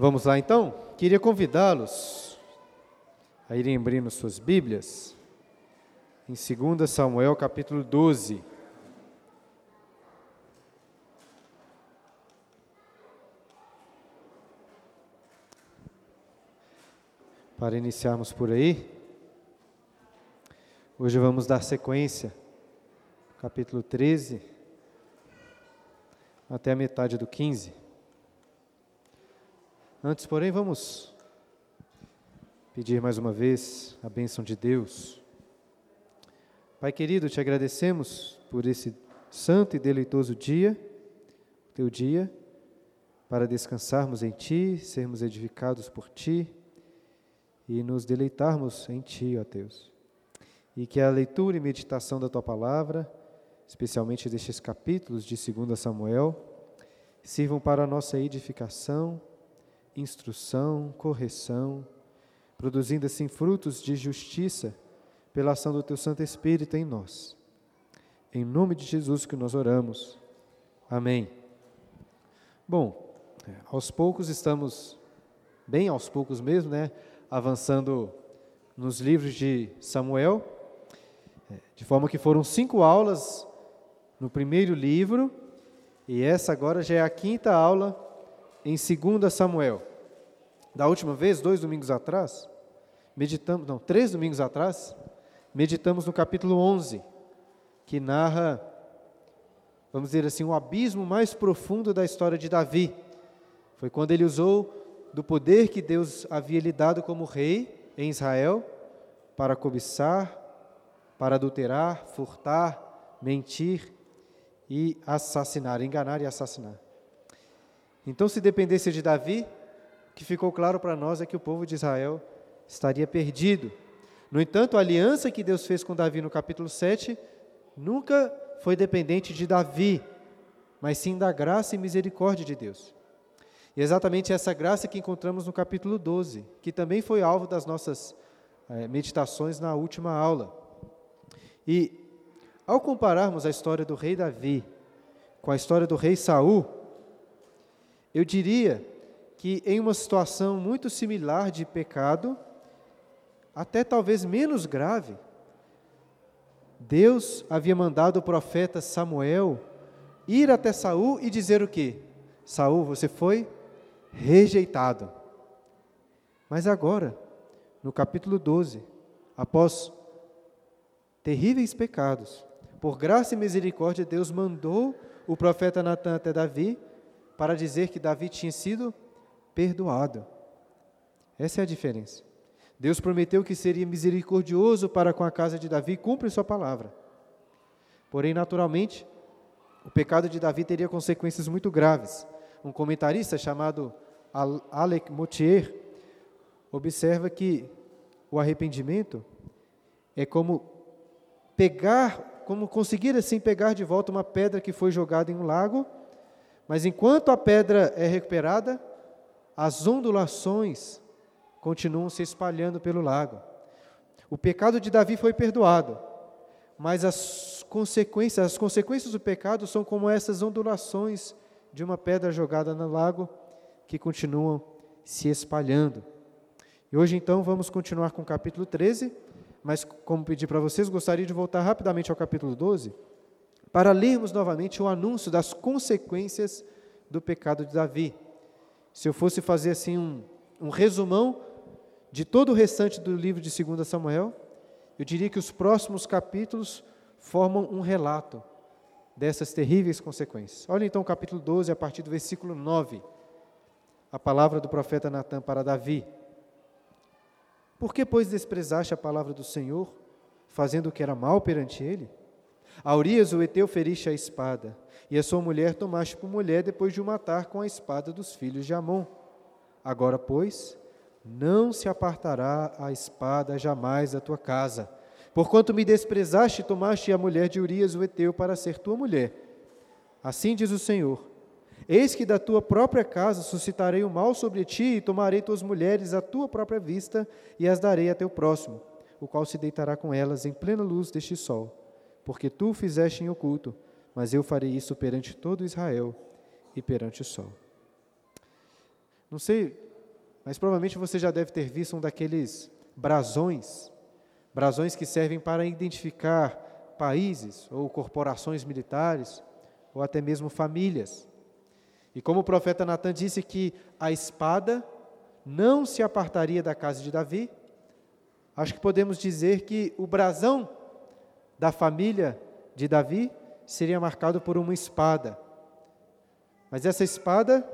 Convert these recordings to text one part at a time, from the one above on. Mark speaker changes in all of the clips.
Speaker 1: Vamos lá então? Queria convidá-los a irem abrindo suas Bíblias em 2 Samuel capítulo 12. Para iniciarmos por aí, hoje vamos dar sequência, capítulo 13, até a metade do 15. Antes, porém, vamos pedir mais uma vez a bênção de Deus. Pai querido, te agradecemos por esse santo e deleitoso dia, teu dia, para descansarmos em Ti, sermos edificados por Ti e nos deleitarmos em Ti, ó Deus. E que a leitura e meditação da Tua palavra, especialmente destes capítulos de 2 Samuel, sirvam para a nossa edificação instrução, correção, produzindo assim frutos de justiça pela ação do Teu Santo Espírito em nós. Em nome de Jesus que nós oramos. Amém. Bom, é, aos poucos estamos, bem aos poucos mesmo, né? Avançando nos livros de Samuel, é, de forma que foram cinco aulas no primeiro livro, e essa agora já é a quinta aula em 2 Samuel. Da última vez, dois domingos atrás, meditamos, não, três domingos atrás, meditamos no capítulo 11, que narra, vamos dizer assim, o abismo mais profundo da história de Davi. Foi quando ele usou do poder que Deus havia lhe dado como rei em Israel para cobiçar, para adulterar, furtar, mentir e assassinar, enganar e assassinar. Então, se dependesse de Davi, o que ficou claro para nós é que o povo de Israel estaria perdido. No entanto, a aliança que Deus fez com Davi no capítulo 7 nunca foi dependente de Davi, mas sim da graça e misericórdia de Deus. E é exatamente essa graça que encontramos no capítulo 12, que também foi alvo das nossas é, meditações na última aula. E ao compararmos a história do rei Davi com a história do rei Saul, eu diria que em uma situação muito similar de pecado, até talvez menos grave, Deus havia mandado o profeta Samuel ir até Saul e dizer o quê? Saul, você foi rejeitado. Mas agora, no capítulo 12, após terríveis pecados, por graça e misericórdia, Deus mandou o profeta Natan até Davi para dizer que Davi tinha sido perdoado. Essa é a diferença. Deus prometeu que seria misericordioso para com a casa de Davi e cumpre sua palavra. Porém, naturalmente, o pecado de Davi teria consequências muito graves. Um comentarista chamado Alec Moutier observa que o arrependimento é como pegar, como conseguir assim pegar de volta uma pedra que foi jogada em um lago mas enquanto a pedra é recuperada, as ondulações continuam se espalhando pelo lago. O pecado de Davi foi perdoado, mas as consequências, as consequências do pecado são como essas ondulações de uma pedra jogada no lago que continuam se espalhando. E hoje então vamos continuar com o capítulo 13, mas como pedi para vocês, gostaria de voltar rapidamente ao capítulo 12 para lermos novamente o anúncio das consequências do pecado de Davi. Se eu fosse fazer assim um, um resumão de todo o restante do livro de 2 Samuel, eu diria que os próximos capítulos formam um relato dessas terríveis consequências. Olha então o capítulo 12, a partir do versículo 9, a palavra do profeta Natan para Davi. Por que, pois, desprezaste a palavra do Senhor, fazendo o que era mal perante ele? A Urias, o Eteu, feriste a espada, e a sua mulher tomaste por mulher depois de o matar com a espada dos filhos de Amon. Agora, pois, não se apartará a espada jamais da tua casa, porquanto me desprezaste e tomaste a mulher de Urias, o Eteu, para ser tua mulher. Assim diz o Senhor: Eis que da tua própria casa suscitarei o mal sobre ti, e tomarei tuas mulheres à tua própria vista, e as darei a teu próximo, o qual se deitará com elas em plena luz deste sol porque tu fizeste em oculto, mas eu farei isso perante todo Israel e perante o sol. Não sei mas provavelmente você já deve ter visto um daqueles brasões, brasões que servem para identificar países ou corporações militares ou até mesmo famílias. E como o profeta Natan disse que a espada não se apartaria da casa de Davi, acho que podemos dizer que o brasão da família de Davi seria marcado por uma espada. Mas essa espada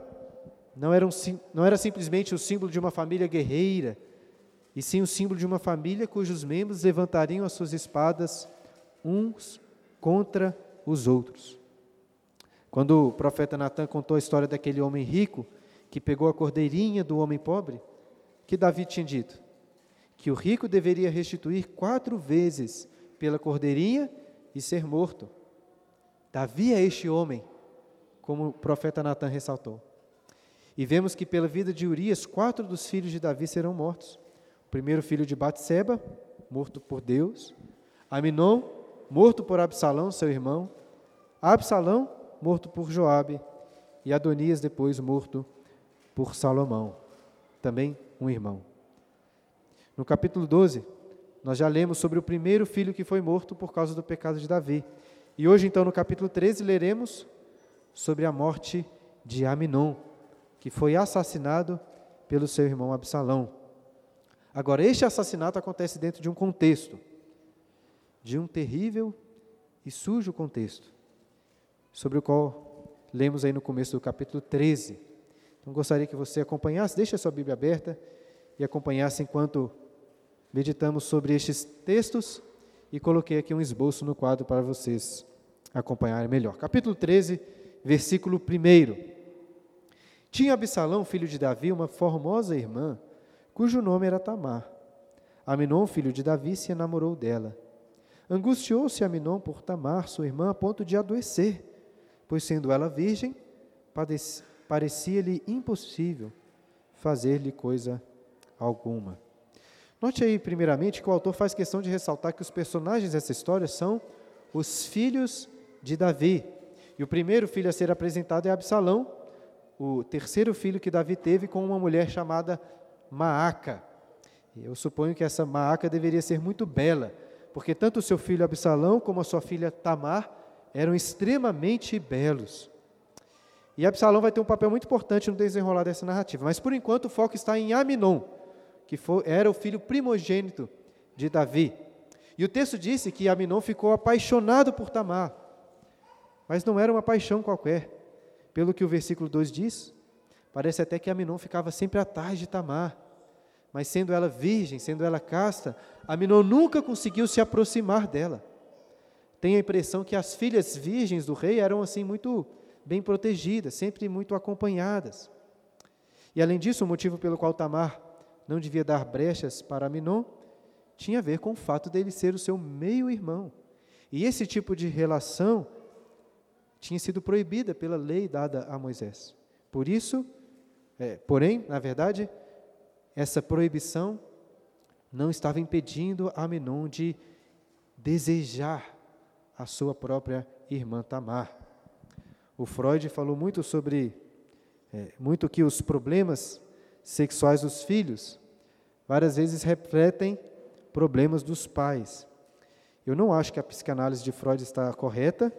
Speaker 1: não era, um, não era simplesmente o símbolo de uma família guerreira, e sim o símbolo de uma família cujos membros levantariam as suas espadas uns contra os outros. Quando o profeta Natan contou a história daquele homem rico que pegou a cordeirinha do homem pobre, que Davi tinha dito que o rico deveria restituir quatro vezes pela cordeirinha e ser morto. Davi é este homem, como o profeta Natan ressaltou. E vemos que pela vida de Urias, quatro dos filhos de Davi serão mortos. O primeiro filho de Batseba, morto por Deus. Aminon, morto por Absalão, seu irmão. Absalão, morto por Joabe. E Adonias, depois morto por Salomão, também um irmão. No capítulo 12, nós já lemos sobre o primeiro filho que foi morto por causa do pecado de Davi. E hoje, então, no capítulo 13, leremos sobre a morte de Aminon, que foi assassinado pelo seu irmão Absalão. Agora, este assassinato acontece dentro de um contexto, de um terrível e sujo contexto, sobre o qual lemos aí no começo do capítulo 13. Então gostaria que você acompanhasse, deixe a sua Bíblia aberta e acompanhasse enquanto meditamos sobre estes textos e coloquei aqui um esboço no quadro para vocês acompanharem melhor. Capítulo 13, versículo 1. Tinha Absalão, filho de Davi, uma formosa irmã, cujo nome era Tamar. Aminon, filho de Davi, se enamorou dela. Angustiou-se Aminon por Tamar, sua irmã, a ponto de adoecer, pois sendo ela virgem, parecia-lhe impossível fazer-lhe coisa alguma. Note aí, primeiramente, que o autor faz questão de ressaltar que os personagens dessa história são os filhos de Davi. E o primeiro filho a ser apresentado é Absalão, o terceiro filho que Davi teve com uma mulher chamada Maaca. Eu suponho que essa Maaca deveria ser muito bela, porque tanto o seu filho Absalão como a sua filha Tamar eram extremamente belos. E Absalão vai ter um papel muito importante no desenrolar dessa narrativa. Mas por enquanto o foco está em Aminon, que foi, era o filho primogênito de Davi. E o texto disse que Aminon ficou apaixonado por Tamar. Mas não era uma paixão qualquer. Pelo que o versículo 2 diz, parece até que Aminon ficava sempre atrás de Tamar. Mas sendo ela virgem, sendo ela casta, Aminon nunca conseguiu se aproximar dela. Tem a impressão que as filhas virgens do rei eram assim muito bem protegidas, sempre muito acompanhadas. E além disso, o motivo pelo qual Tamar não devia dar brechas para Aminon tinha a ver com o fato dele ser o seu meio-irmão. E esse tipo de relação tinha sido proibida pela lei dada a Moisés. Por isso, é, porém, na verdade, essa proibição não estava impedindo Aminon de desejar a sua própria irmã Tamar. O Freud falou muito sobre, é, muito que os problemas sexuais dos filhos várias vezes refletem problemas dos pais. Eu não acho que a psicanálise de Freud está correta,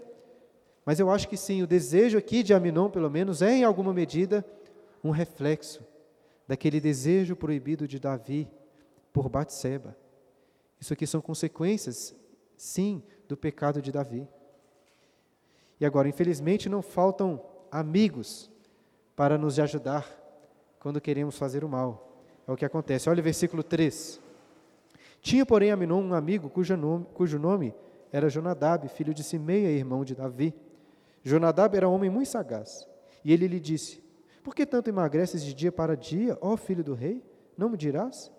Speaker 1: mas eu acho que sim, o desejo aqui de Aminon, pelo menos, é em alguma medida um reflexo daquele desejo proibido de Davi por Batseba. Isso aqui são consequências, sim, do pecado de Davi. E agora, infelizmente, não faltam amigos para nos ajudar quando queremos fazer o mal. É o que acontece. Olha o versículo 3. Tinha, porém, Aminon um amigo cujo nome, cujo nome era Jonadab, filho de Simeia, irmão de Davi. Jonadab era um homem muito sagaz. E ele lhe disse: Por que tanto emagreces de dia para dia, ó filho do rei? Não me dirás?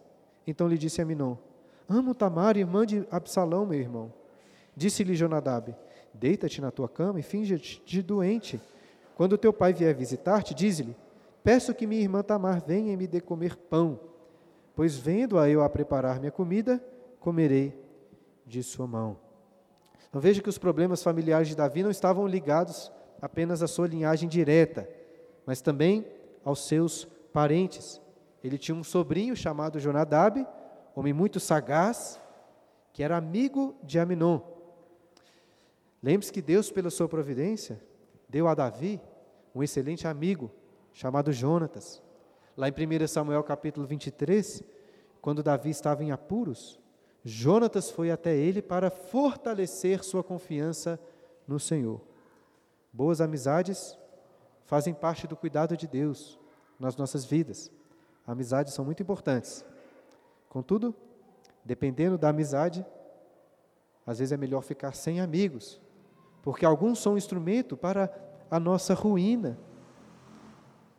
Speaker 1: Então lhe disse Aminon: Amo Tamar, irmã de Absalão, meu irmão. Disse-lhe Jonadab: Deita-te na tua cama e finge-te doente. Quando teu pai vier visitar-te, dize-lhe: Peço que minha irmã Tamar venha e me dê comer pão, pois vendo-a eu a preparar minha comida, comerei de sua mão. Então veja que os problemas familiares de Davi não estavam ligados apenas à sua linhagem direta, mas também aos seus parentes. ele tinha um sobrinho chamado Jonadab, homem muito sagaz, que era amigo de Aminon. Lembre-se que Deus, pela sua providência, deu a Davi um excelente amigo chamado Jonatas. Lá em 1 Samuel capítulo 23, quando Davi estava em apuros, Jonatas foi até ele para fortalecer sua confiança no Senhor. Boas amizades fazem parte do cuidado de Deus nas nossas vidas. Amizades são muito importantes. Contudo, dependendo da amizade, às vezes é melhor ficar sem amigos, porque alguns são um instrumento para a nossa ruína.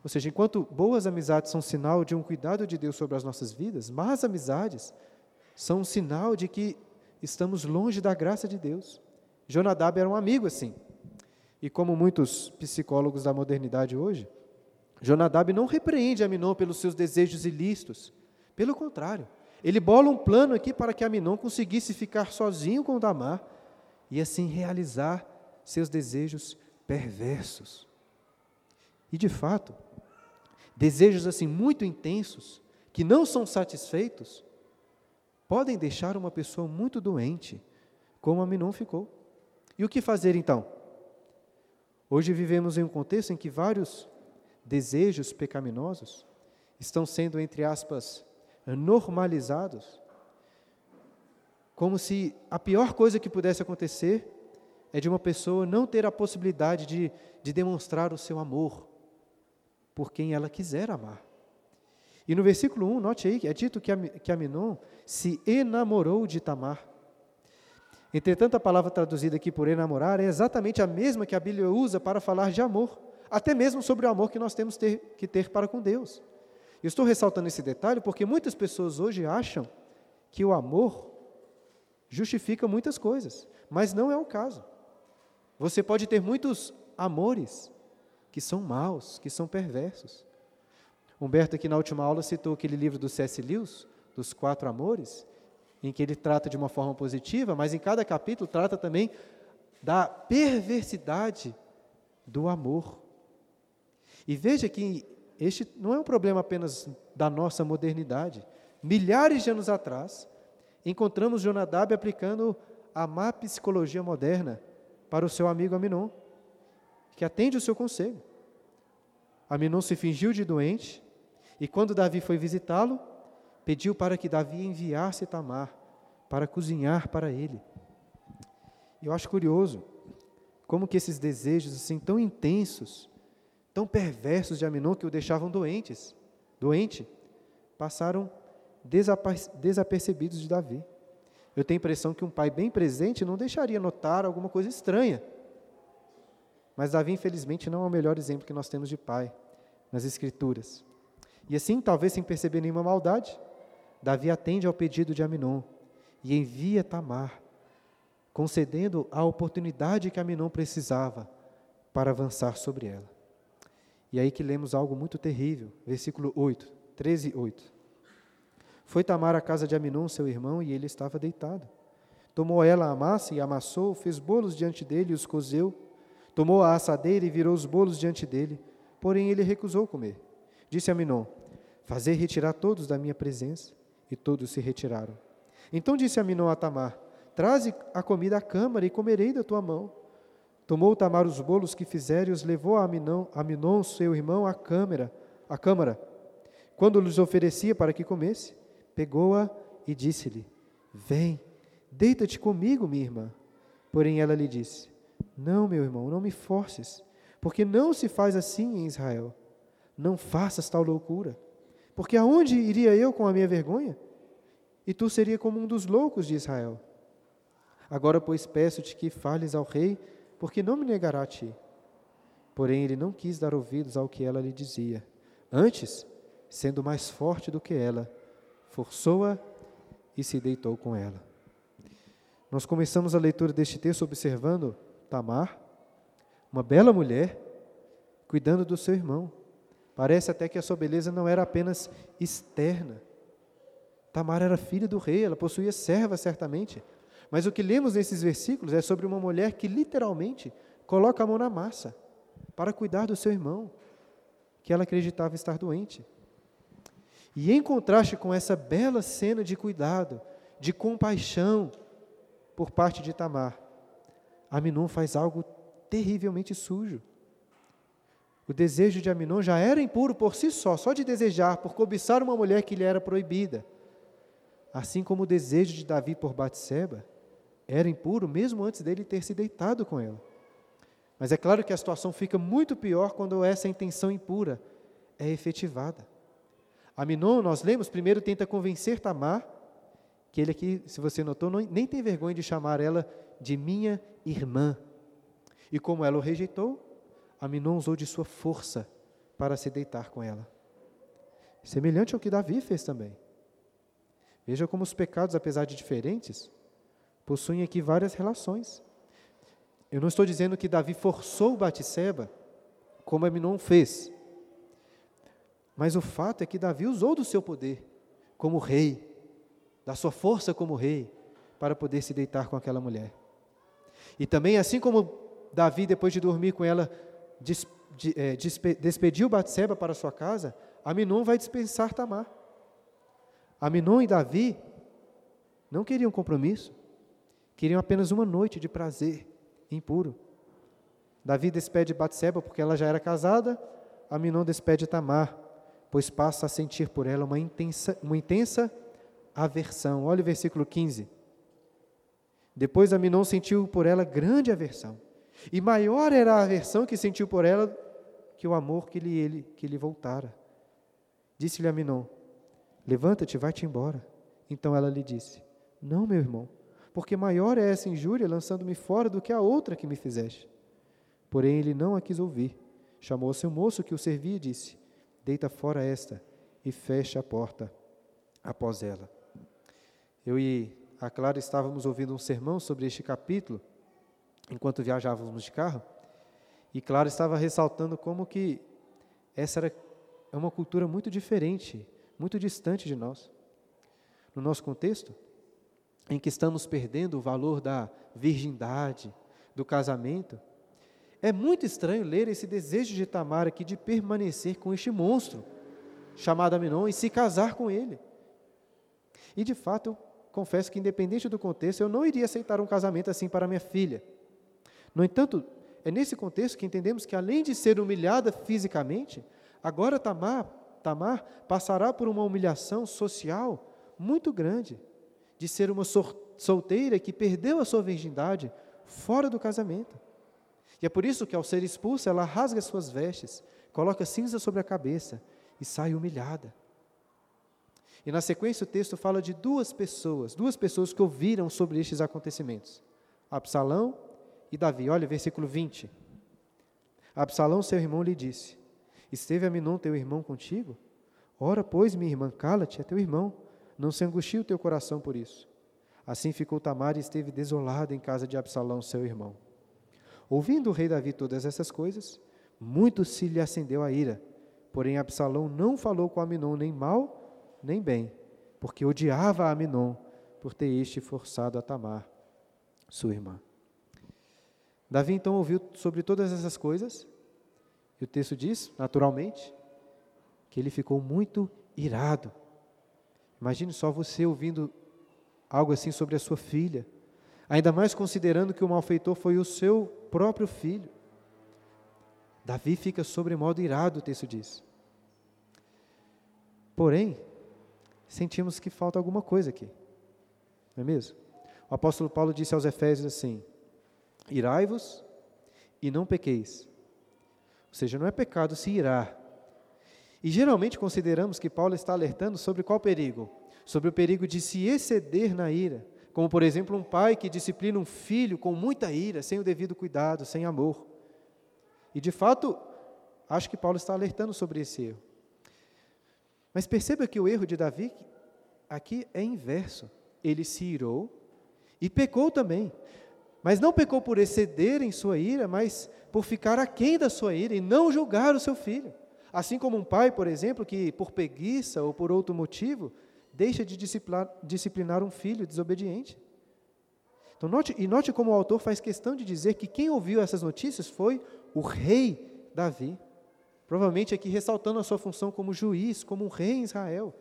Speaker 1: Ou seja, enquanto boas amizades são sinal de um cuidado de Deus sobre as nossas vidas, más amizades são um sinal de que estamos longe da graça de Deus. Jonadab era um amigo assim. E como muitos psicólogos da modernidade hoje, Jonadab não repreende Aminon pelos seus desejos ilícitos. Pelo contrário, ele bola um plano aqui para que Aminon conseguisse ficar sozinho com Damar e assim realizar seus desejos perversos. E de fato, desejos assim muito intensos, que não são satisfeitos, podem deixar uma pessoa muito doente, como Aminon ficou. E o que fazer então? Hoje vivemos em um contexto em que vários desejos pecaminosos estão sendo, entre aspas, normalizados, como se a pior coisa que pudesse acontecer é de uma pessoa não ter a possibilidade de, de demonstrar o seu amor por quem ela quiser amar. E no versículo 1, note aí, é dito que, Aminon se enamorou de Tamar. Entretanto, a palavra traduzida aqui por enamorar é exatamente a mesma que a Bíblia usa para falar de amor, até mesmo sobre o amor que nós temos ter, que ter para com Deus. Eu estou ressaltando esse detalhe porque muitas pessoas hoje acham que o amor justifica muitas coisas, mas não é o caso. Você pode ter muitos amores que são maus, que são perversos. Humberto, aqui na última aula, citou aquele livro do C.S. Lewis, dos quatro amores, em que ele trata de uma forma positiva, mas em cada capítulo trata também da perversidade do amor. E veja que este não é um problema apenas da nossa modernidade. Milhares de anos atrás, encontramos Jonadab aplicando a má psicologia moderna para o seu amigo Aminon, que atende o seu conselho. Aminon se fingiu de doente, e quando Davi foi visitá-lo, pediu para que Davi enviasse Tamar para cozinhar para ele. Eu acho curioso como que esses desejos assim tão intensos, tão perversos de Aminon que o deixavam doentes, doente, passaram desapercebidos de Davi. Eu tenho a impressão que um pai bem presente não deixaria notar alguma coisa estranha. Mas Davi, infelizmente, não é o melhor exemplo que nós temos de pai nas Escrituras. E assim, talvez sem perceber nenhuma maldade, Davi atende ao pedido de Aminon e envia Tamar, concedendo a oportunidade que Aminon precisava para avançar sobre ela. E aí que lemos algo muito terrível, versículo 8, 13, 8. Foi Tamar à casa de Aminon, seu irmão, e ele estava deitado. Tomou ela a massa e amassou, fez bolos diante dele e os cozeu. Tomou a assadeira e virou os bolos diante dele, porém ele recusou comer. Disse a Aminon: Fazer retirar todos da minha presença. E todos se retiraram. Então disse Aminon a Tamar: Traze a comida à câmara e comerei da tua mão. Tomou Tamar os bolos que fizeram e os levou a Aminon, Aminon seu irmão, à câmara, à câmara. Quando lhes oferecia para que comesse, Pegou-a e disse-lhe: Vem, deita-te comigo, minha irmã. Porém ela lhe disse: Não, meu irmão, não me forces, porque não se faz assim em Israel. Não faças tal loucura. Porque aonde iria eu com a minha vergonha? E tu seria como um dos loucos de Israel. Agora, pois, peço-te que fales ao rei, porque não me negará a ti. Porém, ele não quis dar ouvidos ao que ela lhe dizia. Antes, sendo mais forte do que ela, forçou-a e se deitou com ela. Nós começamos a leitura deste texto observando Tamar, uma bela mulher, cuidando do seu irmão. Parece até que a sua beleza não era apenas externa. Tamar era filha do rei, ela possuía serva certamente. Mas o que lemos nesses versículos é sobre uma mulher que literalmente coloca a mão na massa para cuidar do seu irmão, que ela acreditava estar doente. E em contraste com essa bela cena de cuidado, de compaixão por parte de Tamar, Aminon faz algo terrivelmente sujo. O desejo de Aminon já era impuro por si só, só de desejar, por cobiçar uma mulher que lhe era proibida. Assim como o desejo de Davi por Batseba era impuro mesmo antes dele ter se deitado com ela. Mas é claro que a situação fica muito pior quando essa intenção impura é efetivada. Aminon, nós lemos, primeiro tenta convencer Tamar, que ele aqui, se você notou, não, nem tem vergonha de chamar ela de minha irmã. E como ela o rejeitou, Aminon usou de sua força para se deitar com ela. Semelhante ao que Davi fez também. Veja como os pecados, apesar de diferentes, possuem aqui várias relações. Eu não estou dizendo que Davi forçou Batseba, como Aminon fez. Mas o fato é que Davi usou do seu poder como rei, da sua força como rei, para poder se deitar com aquela mulher. E também, assim como Davi, depois de dormir com ela, despe, despediu Batseba para sua casa, Aminon vai dispensar Tamar. Aminon e Davi não queriam compromisso, queriam apenas uma noite de prazer impuro. Davi despede Batseba porque ela já era casada, Aminon despede Tamar, pois passa a sentir por ela uma intensa, uma intensa aversão. Olha o versículo 15. Depois Aminon sentiu por ela grande aversão. E maior era a aversão que sentiu por ela que o amor que lhe, ele, que lhe voltara. Disse-lhe Aminon: Levanta-te, vai-te embora. Então ela lhe disse: Não, meu irmão, porque maior é essa injúria lançando-me fora do que a outra que me fizeste. Porém ele não a quis ouvir. Chamou seu moço que o servia e disse: Deita fora esta e fecha a porta após ela. Eu e a Clara estávamos ouvindo um sermão sobre este capítulo, enquanto viajávamos de carro, e Clara estava ressaltando como que essa era é uma cultura muito diferente, muito distante de nós. No nosso contexto, em que estamos perdendo o valor da virgindade, do casamento, é muito estranho ler esse desejo de Tamar aqui de permanecer com este monstro chamado Aminon e se casar com ele. E de fato, eu confesso que, independente do contexto, eu não iria aceitar um casamento assim para minha filha. No entanto, é nesse contexto que entendemos que, além de ser humilhada fisicamente, agora Tamar, Tamar passará por uma humilhação social muito grande, de ser uma solteira que perdeu a sua virgindade fora do casamento. E é por isso que, ao ser expulsa, ela rasga suas vestes, coloca cinza sobre a cabeça e sai humilhada. E na sequência o texto fala de duas pessoas, duas pessoas que ouviram sobre estes acontecimentos: Absalão e Davi. Olha, versículo 20. Absalão, seu irmão, lhe disse: Esteve Aminon, teu irmão, contigo? Ora, pois, minha irmã, cala-te, é teu irmão. Não se angustie o teu coração por isso. Assim ficou Tamar e esteve desolada em casa de Absalão, seu irmão. Ouvindo o rei Davi todas essas coisas, muito se lhe acendeu a ira. Porém, Absalão não falou com Aminon nem mal nem bem, porque odiava Aminon por ter este forçado a Tamar, sua irmã. Davi então ouviu sobre todas essas coisas, e o texto diz, naturalmente, que ele ficou muito irado. Imagine só você ouvindo algo assim sobre a sua filha, ainda mais considerando que o malfeitor foi o seu próprio filho. Davi fica sobremodo irado, o texto diz. Porém, sentimos que falta alguma coisa aqui. Não é mesmo? O apóstolo Paulo disse aos Efésios assim: Irai-vos e não pequeis. Ou seja, não é pecado se irar. E geralmente consideramos que Paulo está alertando sobre qual perigo? Sobre o perigo de se exceder na ira. Como, por exemplo, um pai que disciplina um filho com muita ira, sem o devido cuidado, sem amor. E de fato, acho que Paulo está alertando sobre esse erro. Mas perceba que o erro de Davi aqui é inverso. Ele se irou e pecou também. Mas não pecou por exceder em sua ira, mas por ficar aquém da sua ira e não julgar o seu filho. Assim como um pai, por exemplo, que por preguiça ou por outro motivo, deixa de disciplinar, disciplinar um filho desobediente. Então, note, e note como o autor faz questão de dizer que quem ouviu essas notícias foi o rei Davi. Provavelmente aqui ressaltando a sua função como juiz, como um rei em Israel.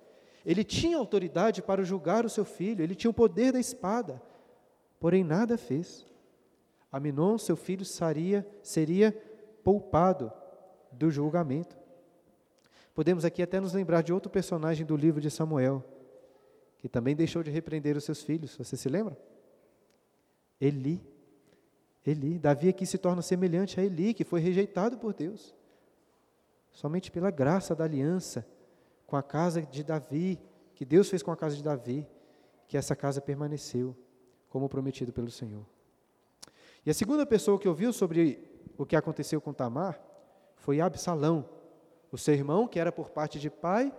Speaker 1: Ele tinha autoridade para julgar o seu filho, ele tinha o poder da espada, porém nada fez. Aminon, seu filho, seria, seria poupado do julgamento. Podemos aqui até nos lembrar de outro personagem do livro de Samuel, que também deixou de repreender os seus filhos. Você se lembra? Eli. Eli. Davi aqui se torna semelhante a Eli, que foi rejeitado por Deus. Somente pela graça da aliança com a casa de Davi, que Deus fez com a casa de Davi, que essa casa permaneceu, como prometido pelo Senhor. E a segunda pessoa que ouviu sobre o que aconteceu com Tamar foi Absalão, o seu irmão, que era por parte de pai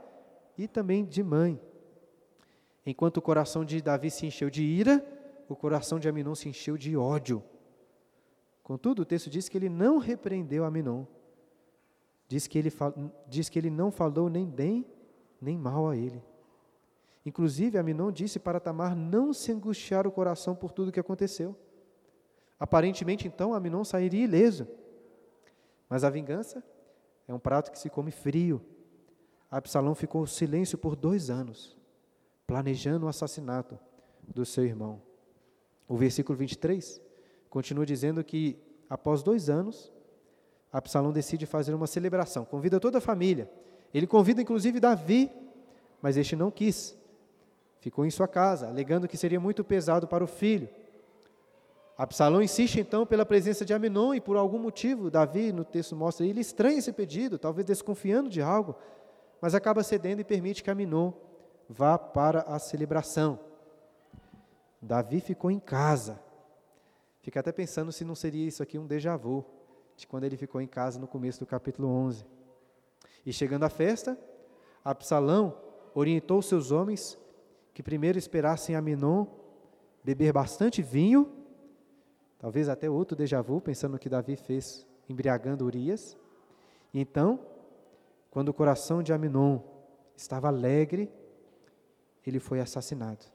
Speaker 1: e também de mãe. Enquanto o coração de Davi se encheu de ira, o coração de Aminon se encheu de ódio. Contudo, o texto diz que ele não repreendeu Aminon. Diz que ele, diz que ele não falou nem bem nem mal a ele. Inclusive, Aminon disse para Tamar não se angustiar o coração por tudo o que aconteceu. Aparentemente, então, Aminon sairia ileso. Mas a vingança é um prato que se come frio. Absalão ficou silêncio por dois anos, planejando o assassinato do seu irmão. O versículo 23 continua dizendo que, após dois anos, Absalão decide fazer uma celebração, convida toda a família. Ele convida inclusive Davi, mas este não quis. Ficou em sua casa, alegando que seria muito pesado para o filho. Absalão insiste então pela presença de Aminon e por algum motivo, Davi no texto mostra, ele estranha esse pedido, talvez desconfiando de algo, mas acaba cedendo e permite que Aminon vá para a celebração. Davi ficou em casa. Fica até pensando se não seria isso aqui um déjà vu de quando ele ficou em casa no começo do capítulo 11. E chegando à festa, Absalão orientou seus homens que primeiro esperassem Aminon beber bastante vinho, talvez até outro déjà vu, pensando no que Davi fez embriagando Urias. E então, quando o coração de Aminon estava alegre, ele foi assassinado.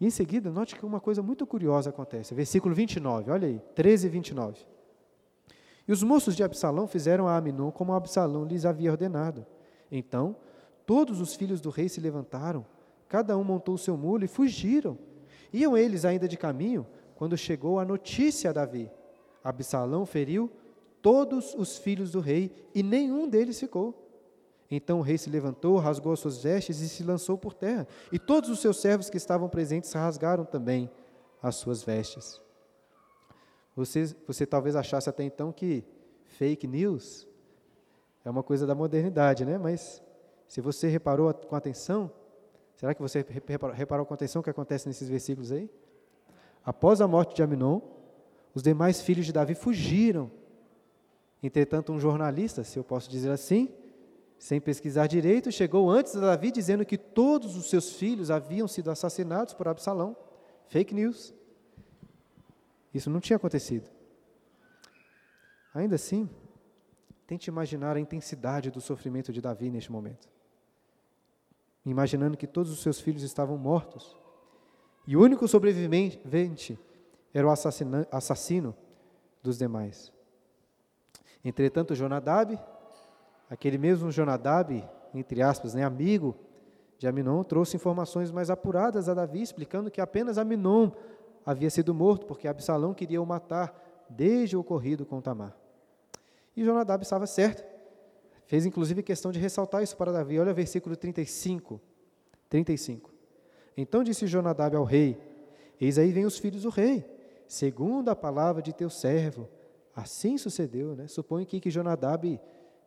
Speaker 1: E em seguida, note que uma coisa muito curiosa acontece. Versículo 29, olha aí, 13 e 29. E os moços de Absalão fizeram a Aminon como Absalão lhes havia ordenado. Então, todos os filhos do rei se levantaram, cada um montou o seu mulo e fugiram. Iam eles ainda de caminho, quando chegou a notícia a Davi. Absalão feriu todos os filhos do rei e nenhum deles ficou. Então o rei se levantou, rasgou as suas vestes e se lançou por terra. E todos os seus servos que estavam presentes rasgaram também as suas vestes. Você, você talvez achasse até então que fake news é uma coisa da modernidade, né? Mas se você reparou com atenção, será que você reparou, reparou com atenção o que acontece nesses versículos aí? Após a morte de Aminon, os demais filhos de Davi fugiram. Entretanto, um jornalista, se eu posso dizer assim, sem pesquisar direito, chegou antes de Davi dizendo que todos os seus filhos haviam sido assassinados por Absalão. Fake news. Isso não tinha acontecido. Ainda assim, tente imaginar a intensidade do sofrimento de Davi neste momento. Imaginando que todos os seus filhos estavam mortos e o único sobrevivente era o assassino dos demais. Entretanto, Jonadab, aquele mesmo Jonadab, entre aspas, né, amigo de Aminon, trouxe informações mais apuradas a Davi, explicando que apenas Aminon havia sido morto, porque Absalão queria o matar desde o ocorrido com Tamar. E Jonadab estava certo. Fez inclusive questão de ressaltar isso para Davi. Olha o versículo 35. 35. Então disse Jonadab ao rei: Eis aí vem os filhos do rei, segundo a palavra de teu servo. Assim sucedeu, né? Suponho que, que Jonadab,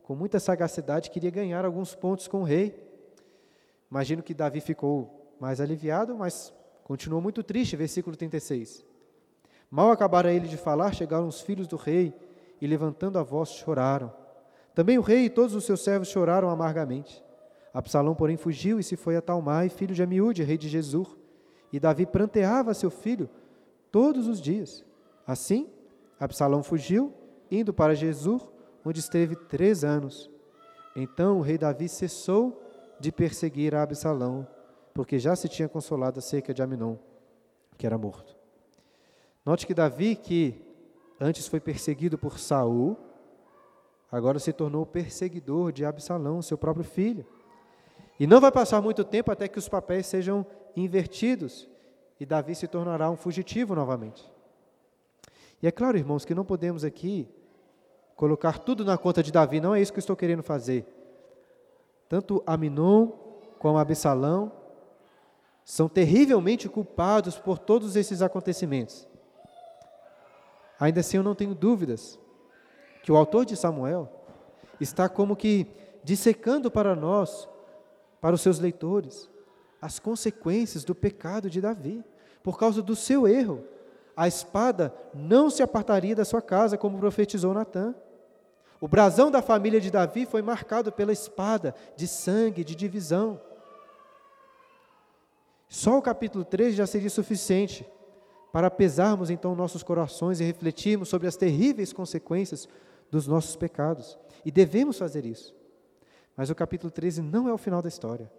Speaker 1: com muita sagacidade, queria ganhar alguns pontos com o rei. Imagino que Davi ficou mais aliviado, mas Continuou muito triste, versículo 36. Mal acabara ele de falar, chegaram os filhos do rei e, levantando a voz, choraram. Também o rei e todos os seus servos choraram amargamente. Absalão, porém, fugiu e se foi a Talmai, filho de Amiúde, rei de Jesur. E Davi pranteava seu filho todos os dias. Assim, Absalão fugiu, indo para Jesur, onde esteve três anos. Então o rei Davi cessou de perseguir a Absalão porque já se tinha consolado acerca de Aminon, que era morto. Note que Davi, que antes foi perseguido por Saul, agora se tornou perseguidor de Absalão, seu próprio filho. E não vai passar muito tempo até que os papéis sejam invertidos e Davi se tornará um fugitivo novamente. E é claro, irmãos, que não podemos aqui colocar tudo na conta de Davi, não é isso que eu estou querendo fazer. Tanto Aminon como Absalão são terrivelmente culpados por todos esses acontecimentos. Ainda assim, eu não tenho dúvidas que o autor de Samuel está como que dissecando para nós, para os seus leitores, as consequências do pecado de Davi, por causa do seu erro. A espada não se apartaria da sua casa, como profetizou Natã. O brasão da família de Davi foi marcado pela espada de sangue, de divisão. Só o capítulo 3 já seria suficiente para pesarmos então nossos corações e refletirmos sobre as terríveis consequências dos nossos pecados. E devemos fazer isso. Mas o capítulo 13 não é o final da história.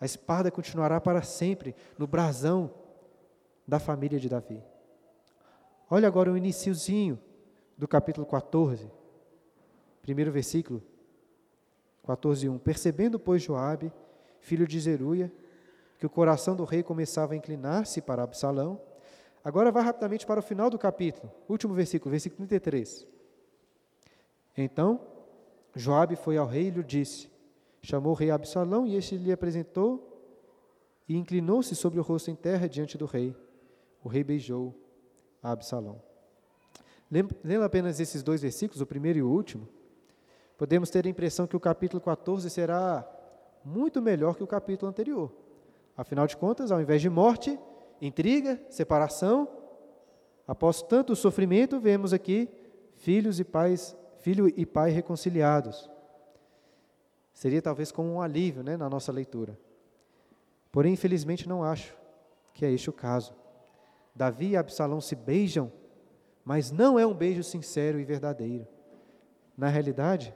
Speaker 1: A espada continuará para sempre no brasão da família de Davi. Olha agora o iniciozinho do capítulo 14. Primeiro versículo, 14, 1. Percebendo, pois, Joabe, filho de Zeruia, que o coração do rei começava a inclinar-se para Absalão, agora vai rapidamente para o final do capítulo, último versículo, versículo 33. Então, Joabe foi ao rei e lhe disse: Chamou o rei Absalão e este lhe apresentou e inclinou-se sobre o rosto em terra diante do rei. O rei beijou Absalão. Lendo apenas esses dois versículos, o primeiro e o último, podemos ter a impressão que o capítulo 14 será muito melhor que o capítulo anterior. Afinal de contas, ao invés de morte, intriga, separação, após tanto sofrimento, vemos aqui filhos e pais filho e pai reconciliados. Seria talvez como um alívio né, na nossa leitura. Porém, infelizmente, não acho que é este o caso. Davi e Absalão se beijam, mas não é um beijo sincero e verdadeiro. Na realidade,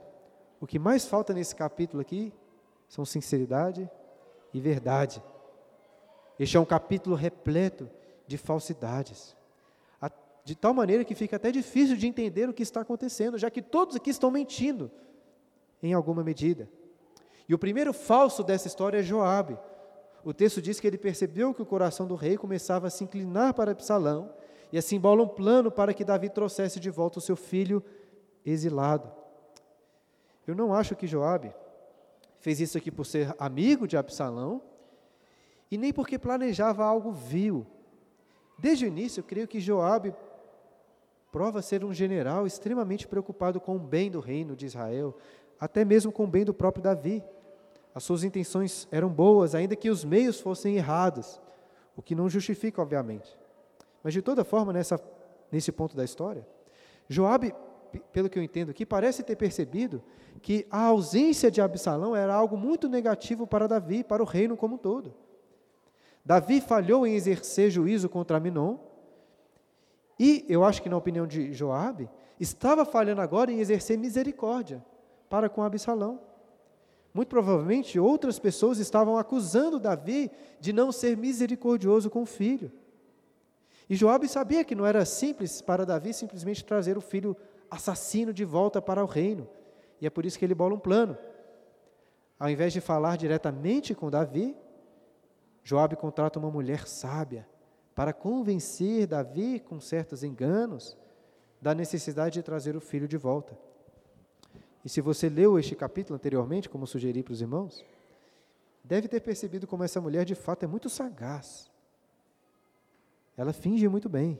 Speaker 1: o que mais falta nesse capítulo aqui são sinceridade e verdade. Este é um capítulo repleto de falsidades de tal maneira que fica até difícil de entender o que está acontecendo, já que todos aqui estão mentindo em alguma medida. E o primeiro falso dessa história é Joabe. O texto diz que ele percebeu que o coração do rei começava a se inclinar para Absalão, e assim bola um plano para que Davi trouxesse de volta o seu filho exilado. Eu não acho que Joabe fez isso aqui por ser amigo de Absalão, e nem porque planejava algo vil. Desde o início, eu creio que Joabe prova ser um general extremamente preocupado com o bem do reino de Israel, até mesmo com o bem do próprio Davi. As suas intenções eram boas, ainda que os meios fossem errados, o que não justifica, obviamente. Mas de toda forma, nessa, nesse ponto da história, Joabe, pelo que eu entendo aqui, parece ter percebido que a ausência de Absalão era algo muito negativo para Davi, para o reino como um todo. Davi falhou em exercer juízo contra Minon, e eu acho que na opinião de Joabe, estava falhando agora em exercer misericórdia para com Absalão. Muito provavelmente outras pessoas estavam acusando Davi de não ser misericordioso com o filho. E Joabe sabia que não era simples para Davi simplesmente trazer o filho assassino de volta para o reino. E é por isso que ele bola um plano. Ao invés de falar diretamente com Davi, Joabe contrata uma mulher sábia para convencer Davi, com certos enganos, da necessidade de trazer o filho de volta. E se você leu este capítulo anteriormente, como sugeri para os irmãos, deve ter percebido como essa mulher de fato é muito sagaz. Ela finge muito bem.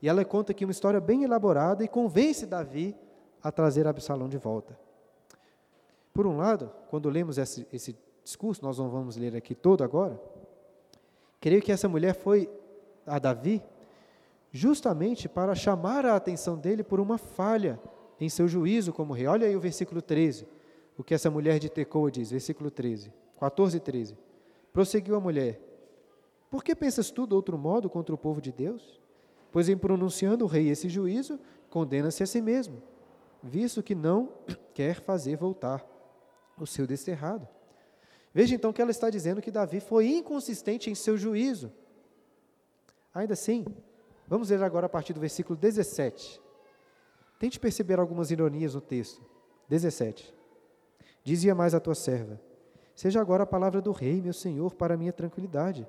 Speaker 1: E ela conta aqui uma história bem elaborada e convence Davi a trazer Absalão de volta. Por um lado, quando lemos esse, esse discurso, nós não vamos ler aqui todo agora, creio que essa mulher foi a Davi, justamente para chamar a atenção dele por uma falha em seu juízo como rei. Olha aí o versículo 13, o que essa mulher de Tecoa diz, versículo 13, 14 e 13. Prosseguiu a mulher: Por que pensas tu de outro modo contra o povo de Deus? Pois em pronunciando o rei esse juízo, condena-se a si mesmo, visto que não quer fazer voltar o seu desterrado. Veja então que ela está dizendo que Davi foi inconsistente em seu juízo Ainda assim, vamos ler agora a partir do versículo 17. Tente perceber algumas ironias no texto. 17. Dizia mais a tua serva: seja agora a palavra do rei, meu senhor, para minha tranquilidade.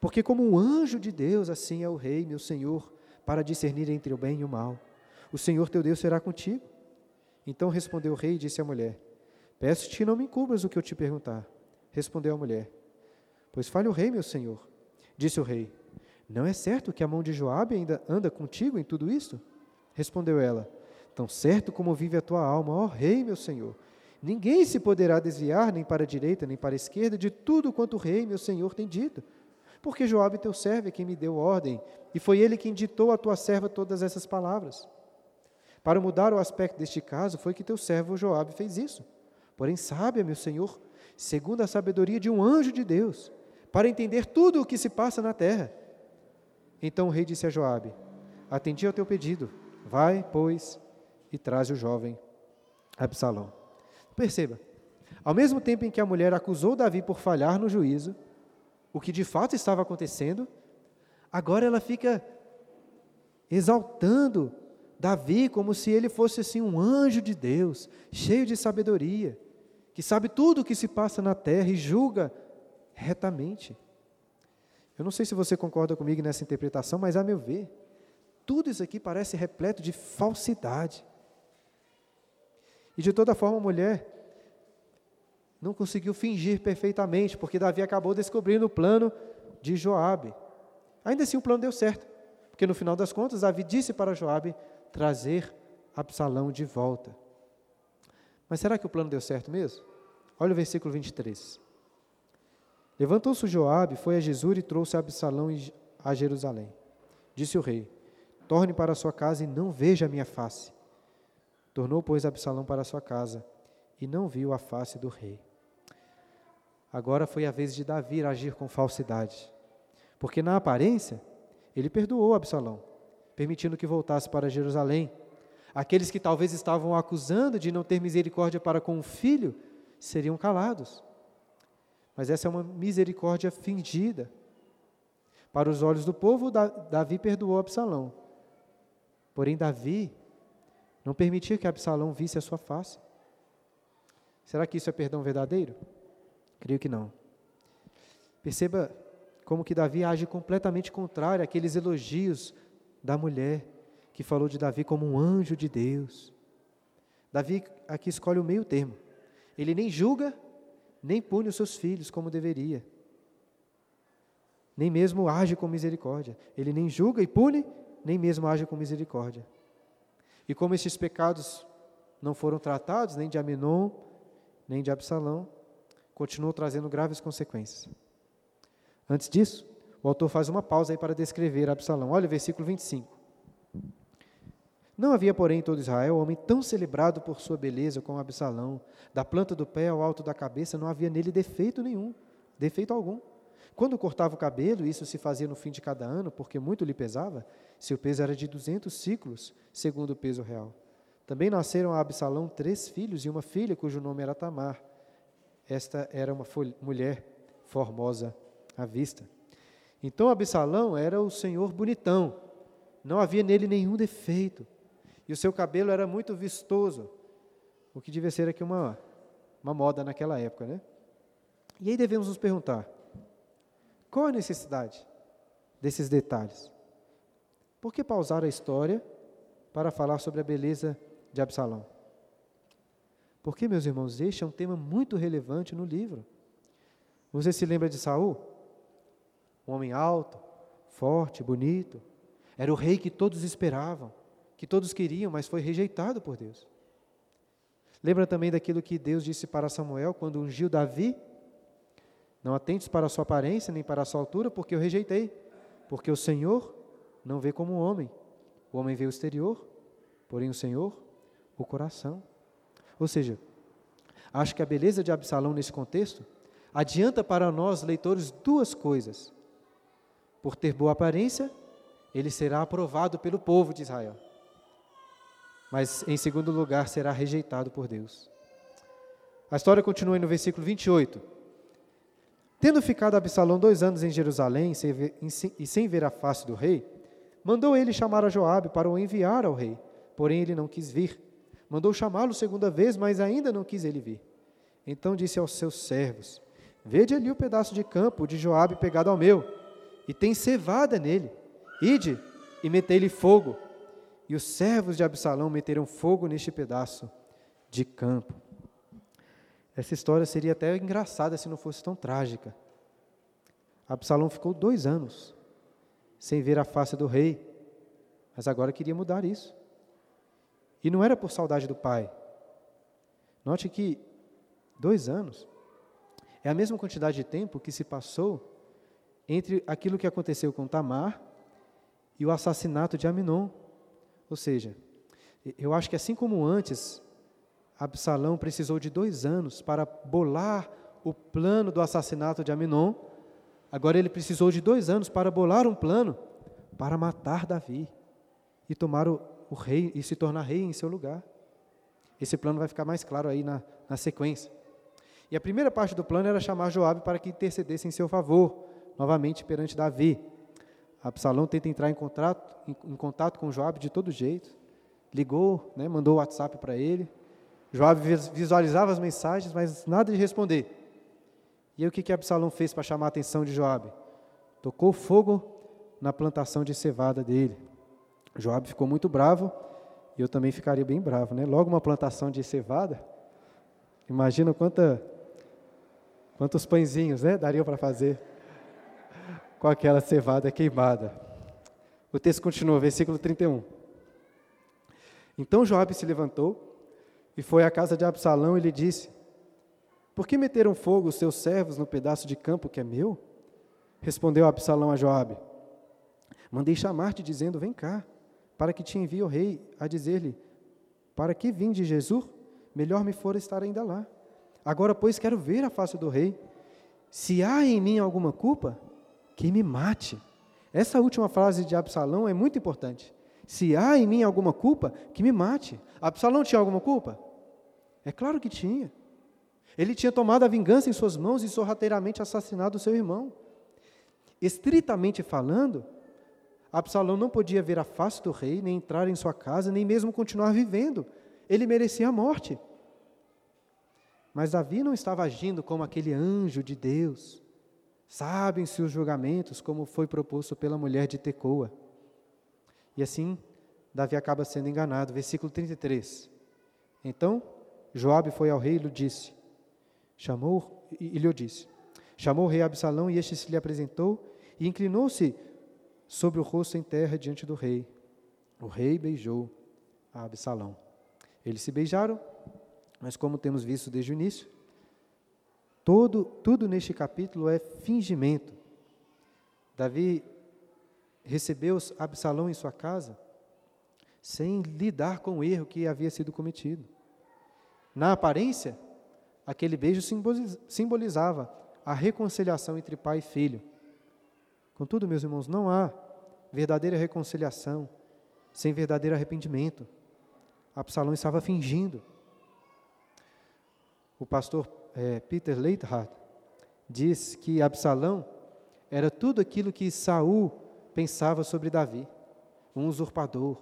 Speaker 1: Porque como um anjo de Deus, assim é o rei, meu senhor, para discernir entre o bem e o mal. O Senhor teu Deus será contigo. Então respondeu o rei e disse à mulher: Peço-te, não me encubras o que eu te perguntar. Respondeu a mulher: Pois fale o rei, meu senhor. Disse o rei: Não é certo que a mão de Joabe ainda anda contigo em tudo isto? Respondeu ela: Tão certo como vive a tua alma, ó rei, meu senhor. Ninguém se poderá desviar nem para a direita nem para a esquerda de tudo quanto o rei, meu senhor, tem dito. Porque Joabe teu servo é quem me deu ordem, e foi ele quem ditou à tua serva todas essas palavras. Para mudar o aspecto deste caso, foi que teu servo Joabe fez isso. Porém, sábia, meu senhor, segundo a sabedoria de um anjo de Deus, para entender tudo o que se passa na terra. Então o rei disse a Joabe: Atendi ao teu pedido. Vai, pois, e traz o jovem Absalão. Perceba, ao mesmo tempo em que a mulher acusou Davi por falhar no juízo, o que de fato estava acontecendo, agora ela fica exaltando Davi como se ele fosse assim um anjo de Deus, cheio de sabedoria, que sabe tudo o que se passa na terra e julga retamente. Eu não sei se você concorda comigo nessa interpretação, mas a meu ver, tudo isso aqui parece repleto de falsidade. E de toda forma, a mulher não conseguiu fingir perfeitamente, porque Davi acabou descobrindo o plano de Joabe. Ainda assim o plano deu certo, porque no final das contas Davi disse para Joabe trazer Absalão de volta. Mas será que o plano deu certo mesmo? Olha o versículo 23. Levantou-se Joabe, foi a Jesus e trouxe Absalão a Jerusalém. Disse o rei: Torne para a sua casa e não veja a minha face. Tornou, pois, Absalão para a sua casa e não viu a face do rei. Agora foi a vez de Davi agir com falsidade, porque na aparência ele perdoou Absalão, permitindo que voltasse para Jerusalém. Aqueles que talvez estavam acusando de não ter misericórdia para com o filho seriam calados. Mas essa é uma misericórdia fingida. Para os olhos do povo, Davi perdoou Absalão. Porém, Davi não permitia que Absalão visse a sua face. Será que isso é perdão verdadeiro? Creio que não. Perceba como que Davi age completamente contrário àqueles elogios da mulher que falou de Davi como um anjo de Deus. Davi aqui escolhe o meio termo. Ele nem julga, nem pune os seus filhos como deveria. Nem mesmo age com misericórdia. Ele nem julga e pune, nem mesmo age com misericórdia. E como estes pecados não foram tratados, nem de Aminon, nem de Absalão, continuou trazendo graves consequências. Antes disso, o autor faz uma pausa aí para descrever Absalão. Olha o versículo 25. Não havia, porém, em todo Israel homem tão celebrado por sua beleza como Absalão. Da planta do pé ao alto da cabeça não havia nele defeito nenhum, defeito algum. Quando cortava o cabelo, isso se fazia no fim de cada ano, porque muito lhe pesava, seu peso era de duzentos ciclos, segundo o peso real. Também nasceram a Absalão três filhos e uma filha, cujo nome era Tamar. Esta era uma mulher formosa à vista. Então Absalão era o senhor bonitão, não havia nele nenhum defeito, e o seu cabelo era muito vistoso, o que devia ser aqui uma, uma moda naquela época, né? E aí devemos nos perguntar: qual a necessidade desses detalhes? Por que pausar a história para falar sobre a beleza de Absalão? Porque, meus irmãos, este é um tema muito relevante no livro. Você se lembra de Saul? Um homem alto, forte, bonito. Era o rei que todos esperavam, que todos queriam, mas foi rejeitado por Deus. Lembra também daquilo que Deus disse para Samuel quando ungiu Davi não atentes para a sua aparência nem para a sua altura, porque eu rejeitei. Porque o Senhor não vê como o homem. O homem vê o exterior, porém o Senhor, o coração. Ou seja, acho que a beleza de Absalão nesse contexto adianta para nós, leitores, duas coisas. Por ter boa aparência, ele será aprovado pelo povo de Israel. Mas, em segundo lugar, será rejeitado por Deus. A história continua no versículo 28. Tendo ficado Absalão dois anos em Jerusalém e sem ver a face do rei, mandou ele chamar a Joabe para o enviar ao rei. Porém ele não quis vir. Mandou chamá-lo segunda vez, mas ainda não quis ele vir. Então disse aos seus servos: Vede ali o pedaço de campo de Joabe pegado ao meu, e tem cevada nele. Ide e metei-lhe fogo. E os servos de Absalão meteram fogo neste pedaço de campo. Essa história seria até engraçada se não fosse tão trágica. Absalão ficou dois anos sem ver a face do rei, mas agora queria mudar isso. E não era por saudade do pai. Note que dois anos é a mesma quantidade de tempo que se passou entre aquilo que aconteceu com Tamar e o assassinato de Aminon. Ou seja, eu acho que assim como antes, Absalão precisou de dois anos para bolar o plano do assassinato de Aminon, agora ele precisou de dois anos para bolar um plano para matar Davi e tomar o, o rei e se tornar rei em seu lugar. Esse plano vai ficar mais claro aí na, na sequência. E a primeira parte do plano era chamar Joabe para que intercedesse em seu favor, novamente perante Davi. Absalão tenta entrar em contato, em, em contato com Joabe de todo jeito. Ligou, né, mandou o WhatsApp para ele. Joabe visualizava as mensagens, mas nada de responder. E aí o que, que Absalão fez para chamar a atenção de Joabe? Tocou fogo na plantação de cevada dele. Joabe ficou muito bravo, e eu também ficaria bem bravo, né? Logo uma plantação de cevada. Imagina quanta Quantos pãezinhos, né? Daria para fazer com aquela cevada queimada. O texto continua, versículo 31. Então Joabe se levantou e foi à casa de Absalão e lhe disse: Por que meteram fogo os seus servos no pedaço de campo que é meu? Respondeu Absalão a Joabe: Mandei chamar-te dizendo: Vem cá, para que te envie o rei a dizer-lhe: Para que vim de Jesus? Melhor me for estar ainda lá. Agora, pois, quero ver a face do rei. Se há em mim alguma culpa, que me mate. Essa última frase de Absalão é muito importante. Se há em mim alguma culpa, que me mate. Absalão tinha alguma culpa? É claro que tinha. Ele tinha tomado a vingança em suas mãos e sorrateiramente assassinado seu irmão. Estritamente falando, Absalão não podia ver a face do rei, nem entrar em sua casa, nem mesmo continuar vivendo. Ele merecia a morte. Mas Davi não estava agindo como aquele anjo de Deus. Sabem-se os julgamentos, como foi proposto pela mulher de Tecoa. E assim, Davi acaba sendo enganado. Versículo 33. Então, Joabe foi ao rei e lhe disse, chamou, e lhe disse, chamou o rei Absalão e este se lhe apresentou e inclinou-se sobre o rosto em terra diante do rei. O rei beijou a Absalão. Eles se beijaram mas como temos visto desde o início, todo, tudo neste capítulo é fingimento. Davi recebeu Absalão em sua casa sem lidar com o erro que havia sido cometido. Na aparência, aquele beijo simbolizava a reconciliação entre pai e filho. Contudo, meus irmãos, não há verdadeira reconciliação sem verdadeiro arrependimento. Absalão estava fingindo o pastor é, Peter Leithart diz que Absalão era tudo aquilo que Saul pensava sobre Davi, um usurpador,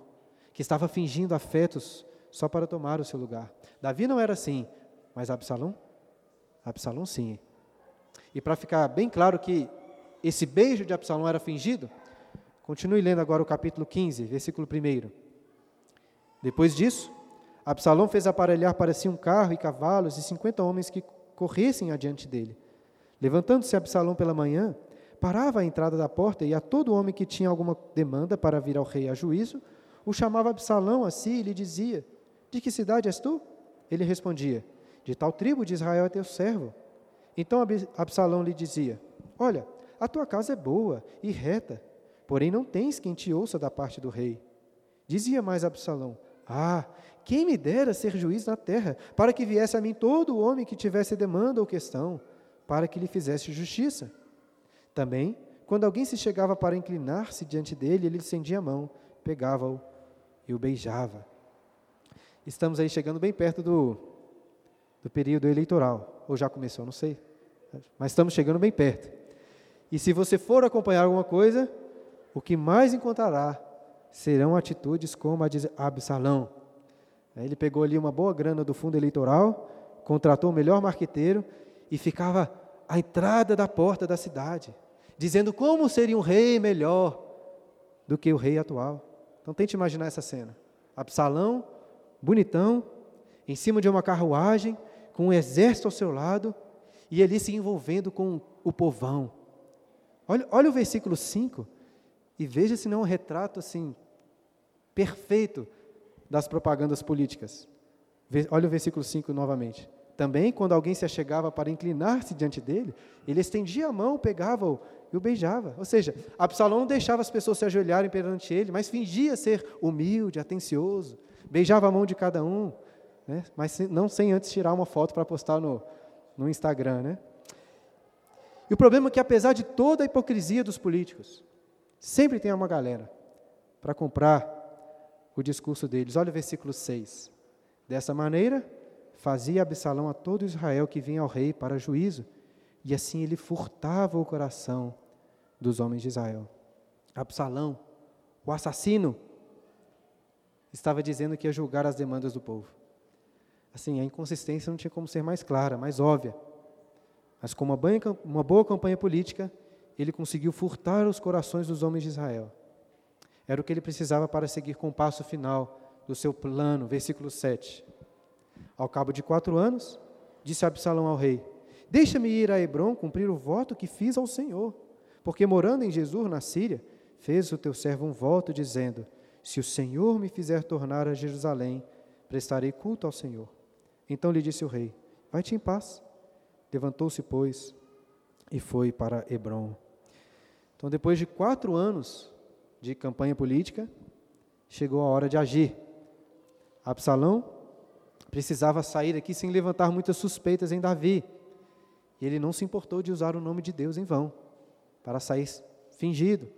Speaker 1: que estava fingindo afetos só para tomar o seu lugar. Davi não era assim, mas Absalão? Absalão sim. E para ficar bem claro que esse beijo de Absalão era fingido, continue lendo agora o capítulo 15, versículo 1. Depois disso, Absalão fez aparelhar para si um carro e cavalos e cinquenta homens que corressem adiante dele. Levantando-se Absalão pela manhã, parava à entrada da porta e a todo homem que tinha alguma demanda para vir ao rei a juízo, o chamava Absalão a si e lhe dizia: De que cidade és tu? Ele respondia: De tal tribo de Israel é teu servo. Então Absalão lhe dizia: Olha, a tua casa é boa e reta, porém não tens quem te ouça da parte do rei. Dizia mais Absalão: Ah, quem me dera ser juiz na terra, para que viesse a mim todo homem que tivesse demanda ou questão, para que lhe fizesse justiça. Também, quando alguém se chegava para inclinar-se diante dele, ele estendia a mão, pegava-o e o beijava. Estamos aí chegando bem perto do, do período eleitoral, ou já começou, não sei, mas estamos chegando bem perto. E se você for acompanhar alguma coisa, o que mais encontrará serão atitudes como a de Absalão, ele pegou ali uma boa grana do fundo eleitoral contratou o melhor marqueteiro e ficava à entrada da porta da cidade, dizendo como seria um rei melhor do que o rei atual. Então tente imaginar essa cena. Absalão, bonitão, em cima de uma carruagem, com um exército ao seu lado, e ali se envolvendo com o povão. Olha, olha o versículo 5 e veja se não é um retrato assim perfeito das propagandas políticas. Olha o versículo 5 novamente. Também, quando alguém se achegava para inclinar-se diante dele, ele estendia a mão, pegava-o e o beijava. Ou seja, Absalão deixava as pessoas se ajoelharem perante ele, mas fingia ser humilde, atencioso, beijava a mão de cada um, né? mas não sem antes tirar uma foto para postar no, no Instagram. Né? E o problema é que, apesar de toda a hipocrisia dos políticos, sempre tem uma galera para comprar o discurso deles. Olha o versículo 6. Dessa maneira, fazia Absalão a todo Israel que vinha ao rei para juízo, e assim ele furtava o coração dos homens de Israel. Absalão, o assassino, estava dizendo que ia julgar as demandas do povo. Assim, a inconsistência não tinha como ser mais clara, mais óbvia. Mas com uma, uma boa campanha política, ele conseguiu furtar os corações dos homens de Israel. Era o que ele precisava para seguir com o passo final do seu plano, versículo 7. Ao cabo de quatro anos, disse Absalão ao rei: Deixa-me ir a Hebron cumprir o voto que fiz ao Senhor. Porque morando em Jesus, na Síria, fez o teu servo um voto, dizendo: Se o Senhor me fizer tornar a Jerusalém, prestarei culto ao Senhor. Então lhe disse o rei: Vai-te em paz. Levantou-se, pois, e foi para Hebron. Então, depois de quatro anos de campanha política, chegou a hora de agir. Absalão precisava sair aqui sem levantar muitas suspeitas em Davi. E ele não se importou de usar o nome de Deus em vão, para sair fingido.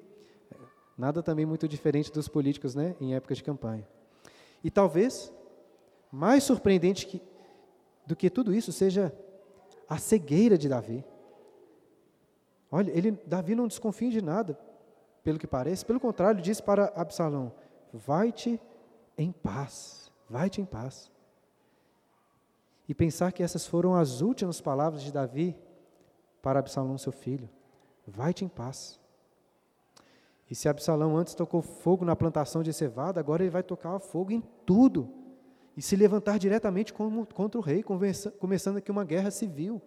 Speaker 1: Nada também muito diferente dos políticos né, em época de campanha. E talvez, mais surpreendente que, do que tudo isso, seja a cegueira de Davi. Olha, ele, Davi não desconfia de nada, pelo que parece. Pelo contrário, diz para Absalão: Vai-te em paz, vai-te em paz e pensar que essas foram as últimas palavras de Davi para Absalão, seu filho. Vai-te em paz. E se Absalão antes tocou fogo na plantação de cevada, agora ele vai tocar fogo em tudo e se levantar diretamente contra o rei, começando aqui uma guerra civil.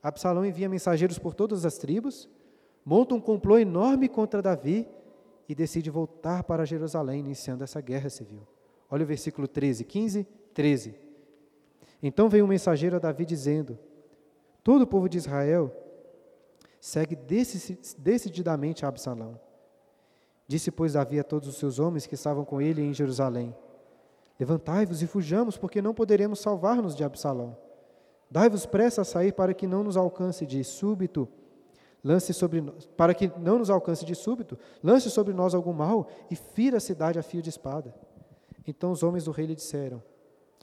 Speaker 1: Absalão envia mensageiros por todas as tribos, monta um complô enorme contra Davi e decide voltar para Jerusalém, iniciando essa guerra civil. Olha o versículo 13, 15, 13. Então veio um mensageiro a Davi dizendo: Todo o povo de Israel segue decididamente a Absalão. Disse, pois, Davi a todos os seus homens que estavam com ele em Jerusalém: Levantai-vos e fujamos, porque não poderemos salvar-nos de Absalão. Dai-vos pressa a sair para que não nos alcance de súbito, lance sobre para que não nos alcance de súbito, lance sobre nós algum mal e fira a cidade a fio de espada. Então os homens do rei lhe disseram: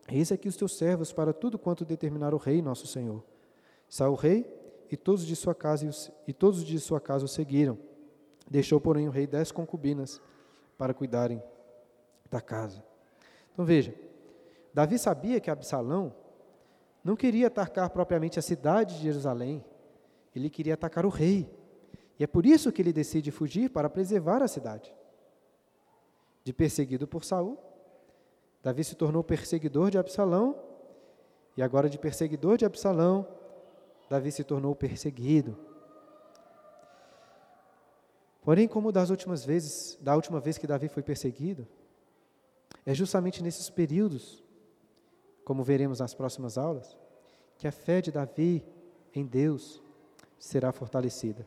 Speaker 1: Eis aqui os teus servos para tudo quanto determinar o rei, nosso Senhor. Saiu o rei e todos de sua casa e todos de sua casa o seguiram. Deixou, porém, o rei dez concubinas para cuidarem da casa. Então veja, Davi sabia que Absalão não queria atacar propriamente a cidade de Jerusalém, ele queria atacar o rei. E é por isso que ele decide fugir para preservar a cidade. De perseguido por Saul, Davi se tornou perseguidor de Absalão, e agora de perseguidor de Absalão, Davi se tornou perseguido. Porém, como das últimas vezes, da última vez que Davi foi perseguido, é justamente nesses períodos, como veremos nas próximas aulas, que a fé de Davi em Deus será fortalecida.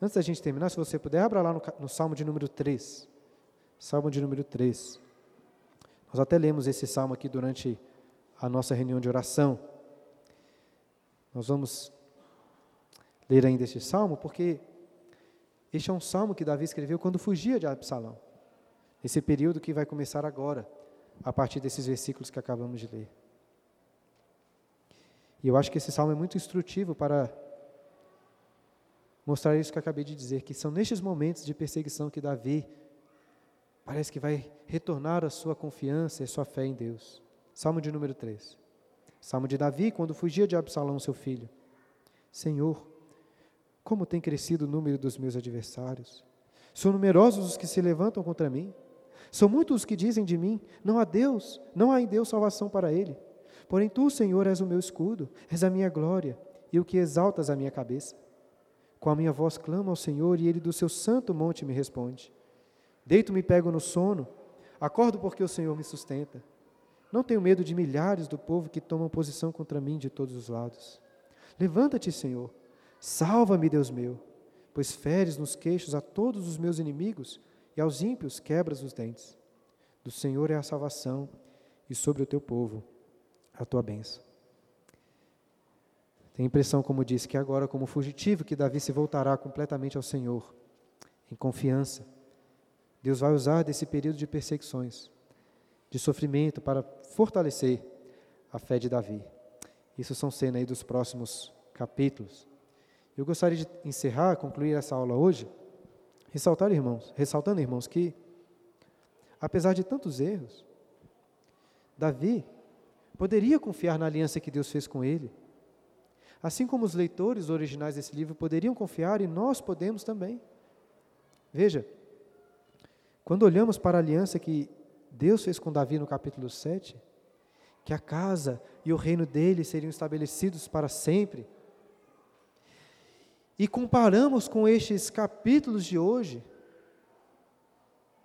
Speaker 1: Antes da gente terminar, se você puder, abra lá no, no Salmo de número 3. Salmo de número 3. Nós até lemos esse salmo aqui durante a nossa reunião de oração. Nós vamos ler ainda este salmo porque este é um salmo que Davi escreveu quando fugia de Absalão. Esse período que vai começar agora, a partir desses versículos que acabamos de ler. E eu acho que esse salmo é muito instrutivo para mostrar isso que eu acabei de dizer, que são nestes momentos de perseguição que Davi parece que vai retornar a sua confiança e sua fé em Deus. Salmo de número 3. Salmo de Davi, quando fugia de Absalão, seu filho. Senhor, como tem crescido o número dos meus adversários. São numerosos os que se levantam contra mim. São muitos os que dizem de mim: não há Deus, não há em Deus salvação para ele. Porém, tu, Senhor, és o meu escudo, és a minha glória e o que exaltas a minha cabeça. Com a minha voz clamo ao Senhor e ele do seu santo monte me responde. Deito-me e pego no sono, acordo porque o Senhor me sustenta. Não tenho medo de milhares do povo que tomam posição contra mim de todos os lados. Levanta-te, Senhor. Salva-me, Deus meu, pois feres nos queixos a todos os meus inimigos e aos ímpios quebras os dentes. Do Senhor é a salvação e sobre o teu povo a tua bênção. Tenho a impressão, como disse, que agora, como fugitivo, que Davi se voltará completamente ao Senhor, em confiança. Deus vai usar desse período de perseguições de sofrimento para fortalecer a fé de Davi. Isso são cenas aí dos próximos capítulos. Eu gostaria de encerrar, concluir essa aula hoje, ressaltar, irmãos, ressaltando, irmãos, que apesar de tantos erros, Davi poderia confiar na aliança que Deus fez com ele. Assim como os leitores originais desse livro poderiam confiar, e nós podemos também. Veja, quando olhamos para a aliança que Deus fez com Davi no capítulo 7, que a casa e o reino dele seriam estabelecidos para sempre. E comparamos com estes capítulos de hoje,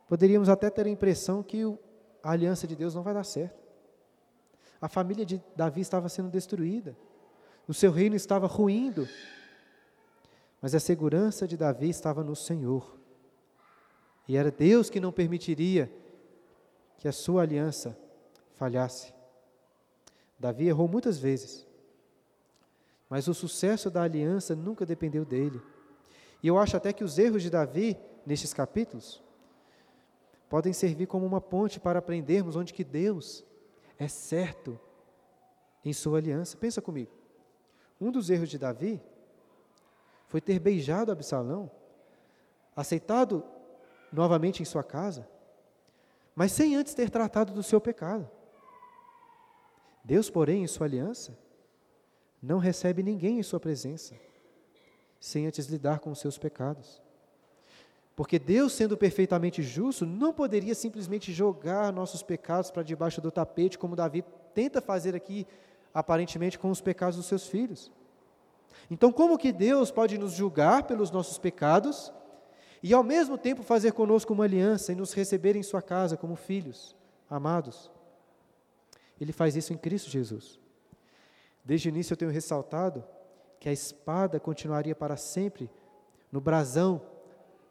Speaker 1: poderíamos até ter a impressão que a aliança de Deus não vai dar certo. A família de Davi estava sendo destruída, o seu reino estava ruindo, mas a segurança de Davi estava no Senhor. E era Deus que não permitiria que a sua aliança falhasse. Davi errou muitas vezes, mas o sucesso da aliança nunca dependeu dele. E eu acho até que os erros de Davi, nestes capítulos, podem servir como uma ponte para aprendermos onde que Deus é certo em sua aliança. Pensa comigo. Um dos erros de Davi foi ter beijado Absalão, aceitado novamente em sua casa, mas sem antes ter tratado do seu pecado. Deus, porém, em sua aliança, não recebe ninguém em sua presença, sem antes lidar com os seus pecados. Porque Deus, sendo perfeitamente justo, não poderia simplesmente jogar nossos pecados para debaixo do tapete, como Davi tenta fazer aqui, aparentemente, com os pecados dos seus filhos. Então, como que Deus pode nos julgar pelos nossos pecados e ao mesmo tempo fazer conosco uma aliança e nos receber em sua casa como filhos amados. Ele faz isso em Cristo Jesus. Desde o início eu tenho ressaltado que a espada continuaria para sempre no brasão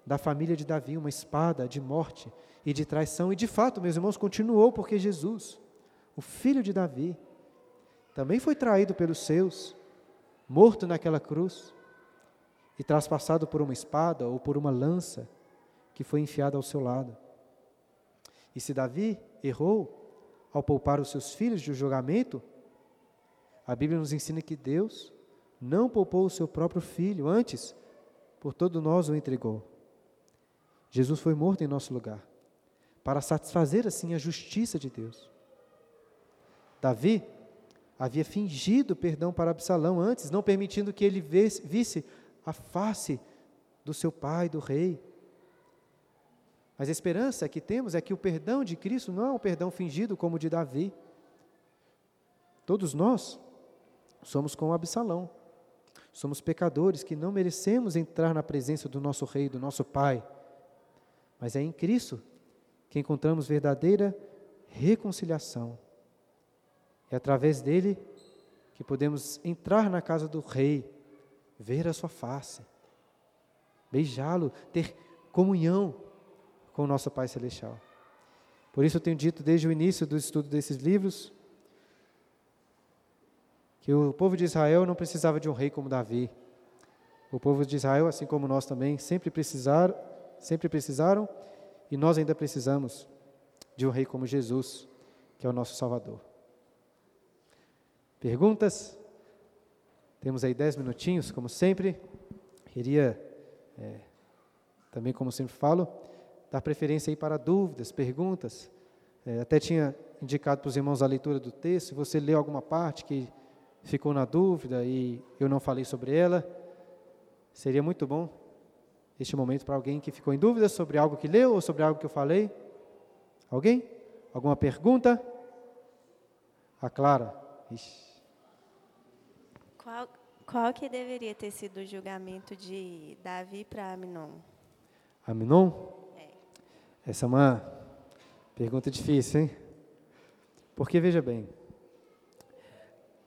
Speaker 1: da família de Davi, uma espada de morte e de traição, e de fato, meus irmãos, continuou porque Jesus, o filho de Davi, também foi traído pelos seus, morto naquela cruz e traspassado por uma espada ou por uma lança que foi enfiada ao seu lado. E se Davi errou ao poupar os seus filhos um julgamento, a Bíblia nos ensina que Deus não poupou o seu próprio filho, antes, por todo nós o entregou. Jesus foi morto em nosso lugar, para satisfazer assim a justiça de Deus. Davi havia fingido perdão para Absalão antes, não permitindo que ele visse a face do seu pai, do rei. Mas a esperança que temos é que o perdão de Cristo não é um perdão fingido como o de Davi. Todos nós somos como Absalão. Somos pecadores que não merecemos entrar na presença do nosso rei, do nosso pai. Mas é em Cristo que encontramos verdadeira reconciliação. É através dele que podemos entrar na casa do rei ver a sua face, beijá-lo, ter comunhão com o nosso Pai Celestial. Por isso eu tenho dito desde o início do estudo desses livros que o povo de Israel não precisava de um rei como Davi. O povo de Israel, assim como nós também, sempre precisaram, sempre precisaram e nós ainda precisamos de um rei como Jesus, que é o nosso Salvador. Perguntas? Temos aí dez minutinhos, como sempre. Queria, é, também como sempre falo, dar preferência aí para dúvidas, perguntas. É, até tinha indicado para os irmãos a leitura do texto. Se você leu alguma parte que ficou na dúvida e eu não falei sobre ela, seria muito bom este momento para alguém que ficou em dúvida sobre algo que leu ou sobre algo que eu falei. Alguém? Alguma pergunta? A Clara.
Speaker 2: Qual, qual que deveria ter sido o julgamento de Davi para Aminon?
Speaker 1: Aminon? É. Essa é uma pergunta difícil, hein? Porque, veja bem,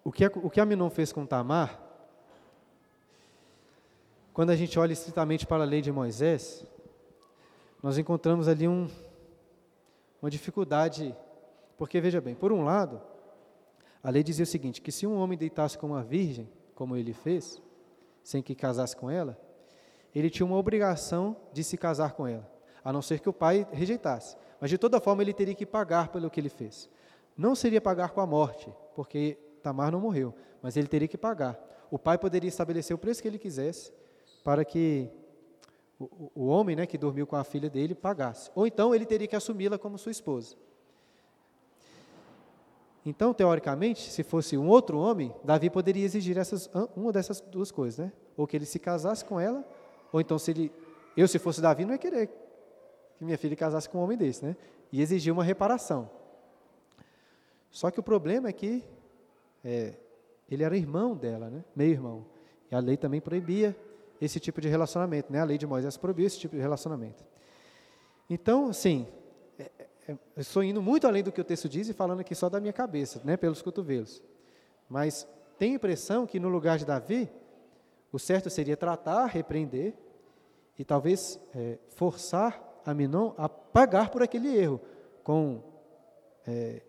Speaker 1: o que, o que Aminon fez com Tamar, quando a gente olha estritamente para a lei de Moisés, nós encontramos ali um, uma dificuldade, porque, veja bem, por um lado, a lei dizia o seguinte, que se um homem deitasse com uma virgem, como ele fez, sem que casasse com ela, ele tinha uma obrigação de se casar com ela, a não ser que o pai rejeitasse. Mas de toda forma ele teria que pagar pelo que ele fez. Não seria pagar com a morte, porque Tamar não morreu, mas ele teria que pagar. O pai poderia estabelecer o preço que ele quisesse para que o, o homem né, que dormiu com a filha dele pagasse. Ou então ele teria que assumi-la como sua esposa. Então, teoricamente, se fosse um outro homem, Davi poderia exigir essas, uma dessas duas coisas, né? Ou que ele se casasse com ela, ou então se ele, eu se fosse Davi, não ia querer que minha filha casasse com um homem desse, né? E exigir uma reparação. Só que o problema é que é, ele era irmão dela, né? Meio irmão. E a lei também proibia esse tipo de relacionamento, né? A lei de Moisés proibia esse tipo de relacionamento. Então, assim, estou indo muito além do que o texto diz e falando aqui só da minha cabeça, né? Pelos cotovelos. Mas tenho impressão que no lugar de Davi, o certo seria tratar, repreender e talvez é, forçar Aminon a pagar por aquele erro, com é,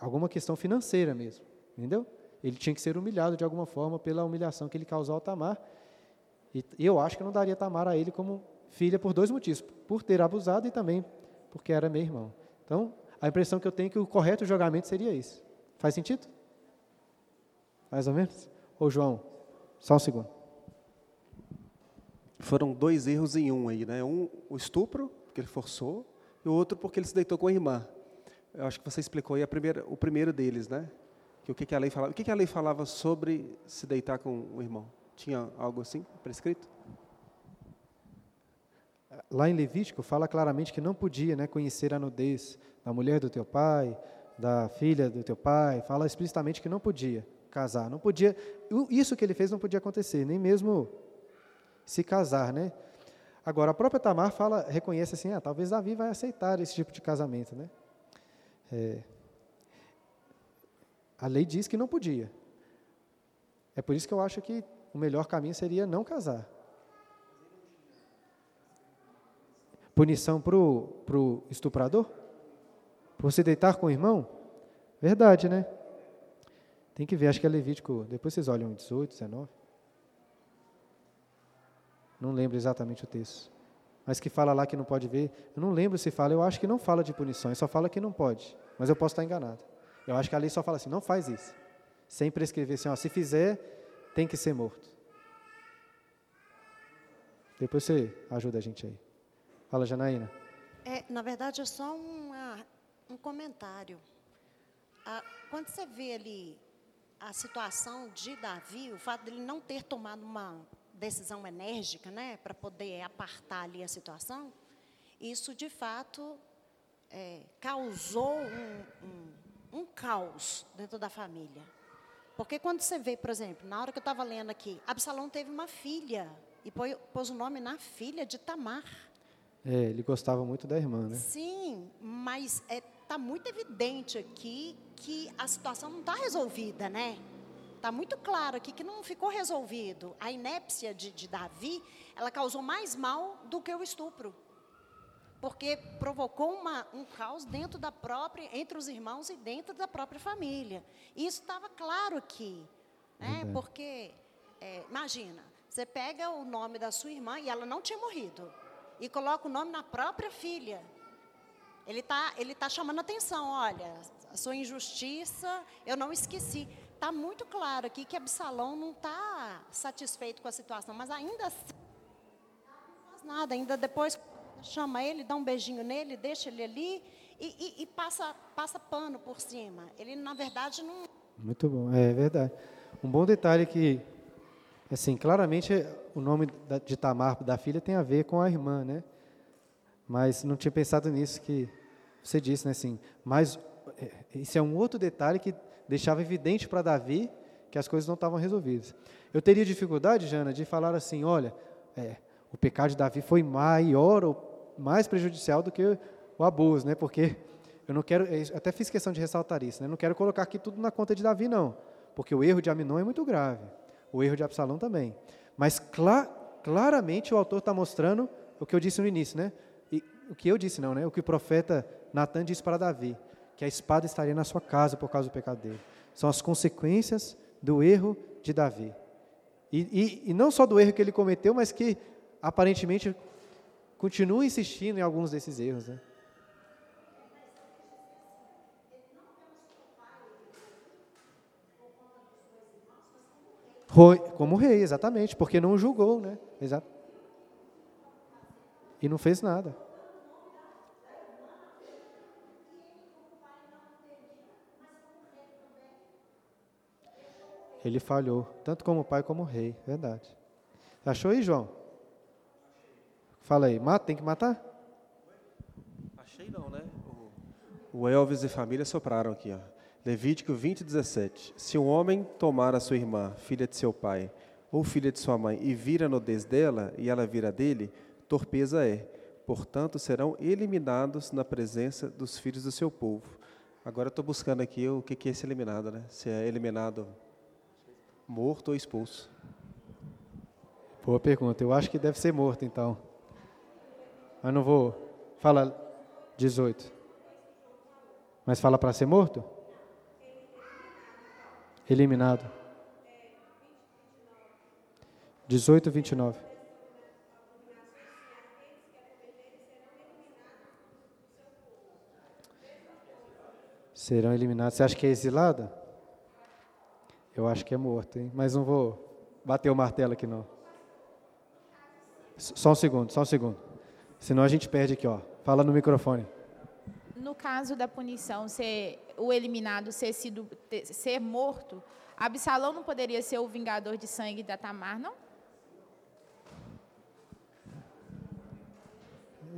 Speaker 1: alguma questão financeira mesmo, entendeu? Ele tinha que ser humilhado de alguma forma pela humilhação que ele causou ao Tamar. E eu acho que não daria Tamar a ele como filha por dois motivos: por ter abusado e também porque era meu irmão. Então, a impressão que eu tenho é que o correto julgamento seria esse. Faz sentido? Mais ou menos? Ô João, só um segundo.
Speaker 3: Foram dois erros em um aí, né? Um, o estupro, que ele forçou, e o outro porque ele se deitou com a irmã. Eu acho que você explicou aí primeira, o primeiro deles, né? Que o que, que a lei falava? O que, que a lei falava sobre se deitar com o irmão? Tinha algo assim prescrito?
Speaker 1: Lá em Levítico fala claramente que não podia, né, conhecer a nudez da mulher do teu pai, da filha do teu pai. Fala explicitamente que não podia casar, não podia. Isso que ele fez não podia acontecer, nem mesmo se casar, né? Agora a própria Tamar fala, reconhece assim, ah, talvez Davi vai aceitar esse tipo de casamento, né? É, a lei diz que não podia. É por isso que eu acho que o melhor caminho seria não casar. Punição para o estuprador? Por você deitar com o irmão? Verdade, né? Tem que ver, acho que é Levítico. Depois vocês olham 18, 19. Não lembro exatamente o texto. Mas que fala lá que não pode ver. Eu não lembro se fala, eu acho que não fala de punições, só fala que não pode. Mas eu posso estar enganado. Eu acho que a lei só fala assim, não faz isso. Sem prescrever assim, ó, se fizer, tem que ser morto. Depois você ajuda a gente aí. Fala, Janaína.
Speaker 4: É, na verdade, é só uma, um comentário. Ah, quando você vê ali a situação de Davi, o fato dele não ter tomado uma decisão enérgica, né, para poder apartar ali a situação, isso de fato é, causou um, um um caos dentro da família. Porque quando você vê, por exemplo, na hora que eu estava lendo aqui, Absalão teve uma filha e pôs o nome na filha de Tamar.
Speaker 1: É, ele gostava muito da irmã, né?
Speaker 4: Sim, mas está é, muito evidente aqui que a situação não está resolvida, né? Está muito claro aqui que não ficou resolvido. A inépcia de, de Davi, ela causou mais mal do que o estupro porque provocou uma, um caos dentro da própria, entre os irmãos e dentro da própria família. E isso estava claro aqui, né? Porque é, imagina, você pega o nome da sua irmã e ela não tinha morrido e coloca o nome na própria filha. Ele está ele tá chamando atenção, olha, a sua injustiça, eu não esqueci. Está muito claro aqui que Absalão não está satisfeito com a situação, mas ainda assim, não faz nada, ainda depois chama ele, dá um beijinho nele, deixa ele ali e, e, e passa, passa pano por cima. Ele, na verdade, não.
Speaker 1: Muito bom, é verdade. Um bom detalhe que, assim, claramente o nome de Tamar, da filha, tem a ver com a irmã, né? Mas não tinha pensado nisso que você disse, né? Assim, mas é, isso é um outro detalhe que deixava evidente para Davi que as coisas não estavam resolvidas. Eu teria dificuldade, Jana, de falar assim, olha, é, o pecado de Davi foi maior ou mais prejudicial do que o abuso, né? Porque eu não quero, eu até fiz questão de ressaltar isso, né? Não quero colocar aqui tudo na conta de Davi, não, porque o erro de Aminon é muito grave, o erro de Absalão também. Mas clar, claramente o autor está mostrando o que eu disse no início, né? E, o que eu disse não, né? O que o profeta Natan disse para Davi, que a espada estaria na sua casa por causa do pecado dele. São as consequências do erro de Davi. E, e, e não só do erro que ele cometeu, mas que aparentemente continua insistindo em alguns desses erros. Né? Como rei, exatamente, porque não julgou, né? Exato. E não fez nada. Ele falhou, tanto como pai como rei, verdade. Achou aí, João? Fala aí, mata, tem que matar?
Speaker 3: Achei não, né? O Elvis e família sopraram aqui, ó. Levítico 20, 17. Se um homem tomar a sua irmã, filha de seu pai, ou filha de sua mãe, e vira a nudez dela, e ela vira dele, torpeza é. Portanto, serão eliminados na presença dos filhos do seu povo. Agora estou buscando aqui o que é esse eliminado, né? Se é eliminado Morto ou expulso?
Speaker 1: Boa pergunta. Eu acho que deve ser morto, então. Mas não vou. Fala 18. Mas fala para ser morto? Eliminado. 18, 29. Serão eliminados. Você acha que é exilado? Eu acho que é morto, hein? Mas não vou bater o martelo aqui não. Só um segundo, só um segundo. Senão a gente perde aqui, ó. Fala no microfone.
Speaker 5: No caso da punição ser o eliminado ser sido ter, ser morto, Absalão não poderia ser o vingador de sangue da Tamar, não?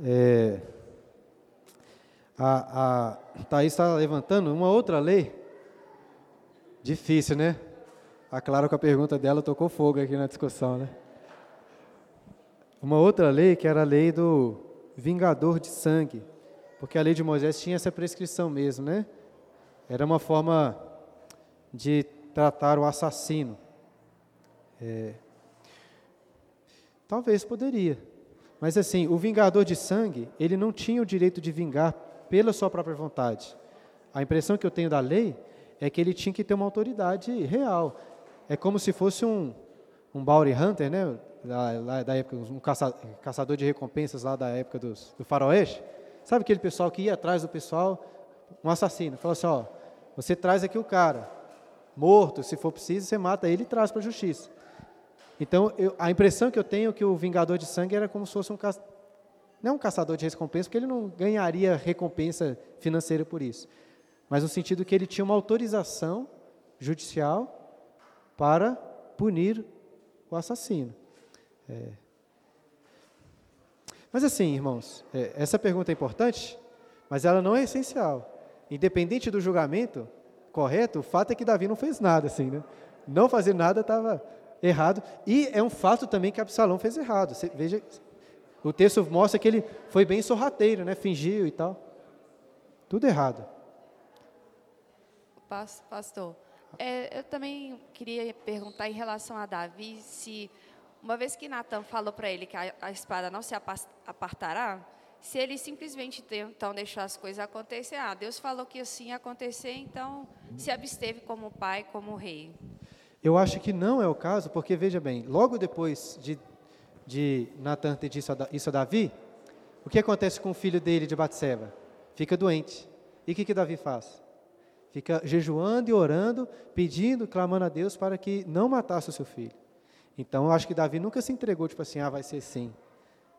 Speaker 1: É, a, a Thaís está levantando uma outra lei Difícil, né? A Clara, com a pergunta dela, tocou fogo aqui na discussão, né? Uma outra lei, que era a lei do vingador de sangue, porque a lei de Moisés tinha essa prescrição mesmo, né? Era uma forma de tratar o assassino. É, talvez poderia, mas assim, o vingador de sangue, ele não tinha o direito de vingar pela sua própria vontade. A impressão que eu tenho da lei é que ele tinha que ter uma autoridade real. É como se fosse um, um bounty hunter, né? Lá da época, um caça, caçador de recompensas lá da época dos, do faroeste. Sabe aquele pessoal que ia atrás do pessoal, um assassino, falou assim, ó, você traz aqui o cara, morto, se for preciso, você mata ele e traz para a justiça. Então, eu, a impressão que eu tenho é que o vingador de sangue era como se fosse um não um caçador de recompensa, porque ele não ganharia recompensa financeira por isso mas no sentido que ele tinha uma autorização judicial para punir o assassino. É. Mas assim, irmãos, é, essa pergunta é importante, mas ela não é essencial. Independente do julgamento correto, o fato é que Davi não fez nada, assim, né? Não fazer nada estava errado. E é um fato também que Absalão fez errado. Veja, o texto mostra que ele foi bem sorrateiro, né? Fingiu e tal. Tudo errado.
Speaker 2: Pastor, é, eu também queria perguntar em relação a Davi, se uma vez que Natan falou para ele que a, espada não se apartará, se ele simplesmente então deixou as coisas acontecer, ah, Deus falou que assim ia acontecer, então se absteve como pai, como rei.
Speaker 1: Eu acho que não é o caso, porque veja bem, logo depois de, de Natan ter dito isso a Davi, o que acontece com o filho dele de Batseba? Fica doente. E o que, que Davi faz? Fica jejuando e orando, pedindo, clamando a Deus para que não matasse o seu filho. Então, eu acho que Davi nunca se entregou, tipo assim, ah, vai ser sim.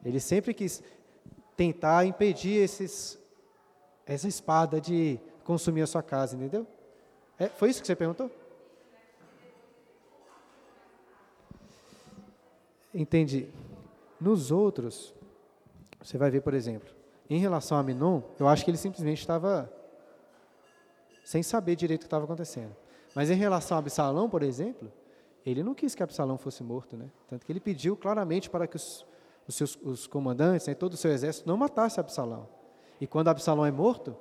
Speaker 1: Ele sempre quis tentar impedir esses essa espada de consumir a sua casa, entendeu? É, foi isso que você perguntou? Entendi. Nos outros, você vai ver, por exemplo, em relação a Minon, eu acho que ele simplesmente estava sem saber direito o que estava acontecendo. Mas em relação a Absalão, por exemplo, ele não quis que Absalão fosse morto, né? Tanto que ele pediu claramente para que os, os seus os comandantes, né, todo o seu exército, não matasse Absalão. E quando Absalão é morto,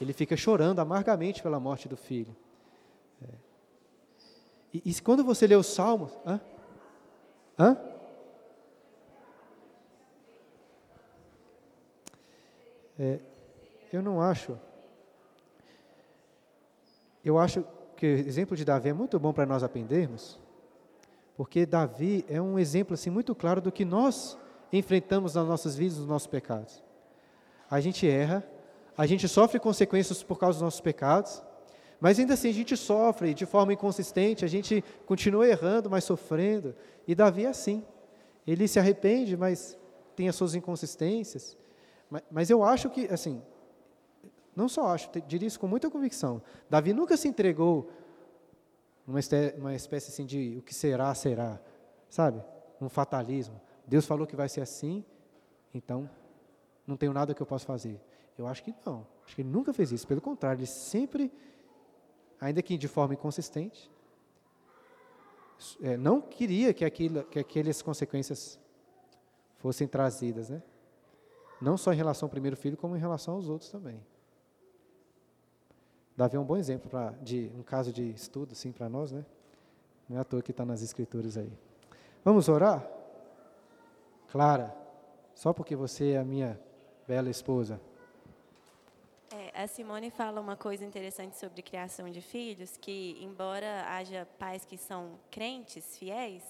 Speaker 1: ele fica chorando amargamente pela morte do filho. É. E, e, quando você lê os Salmos. Hã? Hã? É, eu não acho. Eu acho que o exemplo de Davi é muito bom para nós aprendermos, porque Davi é um exemplo assim muito claro do que nós enfrentamos nas nossas vidas, nos nossos pecados. A gente erra, a gente sofre consequências por causa dos nossos pecados, mas ainda assim a gente sofre de forma inconsistente, a gente continua errando, mas sofrendo. E Davi é assim. Ele se arrepende, mas tem as suas inconsistências. Mas, mas eu acho que, assim, não só acho, diria isso com muita convicção. Davi nunca se entregou numa uma espécie assim de o que será, será. Sabe? Um fatalismo. Deus falou que vai ser assim, então não tenho nada que eu possa fazer. Eu acho que não. Acho que ele nunca fez isso. Pelo contrário, ele sempre, ainda que de forma inconsistente, é, não queria que, aquilo, que aquelas consequências fossem trazidas, né? Não só em relação ao primeiro filho, como em relação aos outros também. Davi é um bom exemplo pra, de um caso de estudo, sim, para nós, né? Não é à toa que está nas escrituras aí. Vamos orar? Clara, só porque você é a minha bela esposa,
Speaker 6: a Simone fala uma coisa interessante sobre criação de filhos, que embora haja pais que são crentes, fiéis,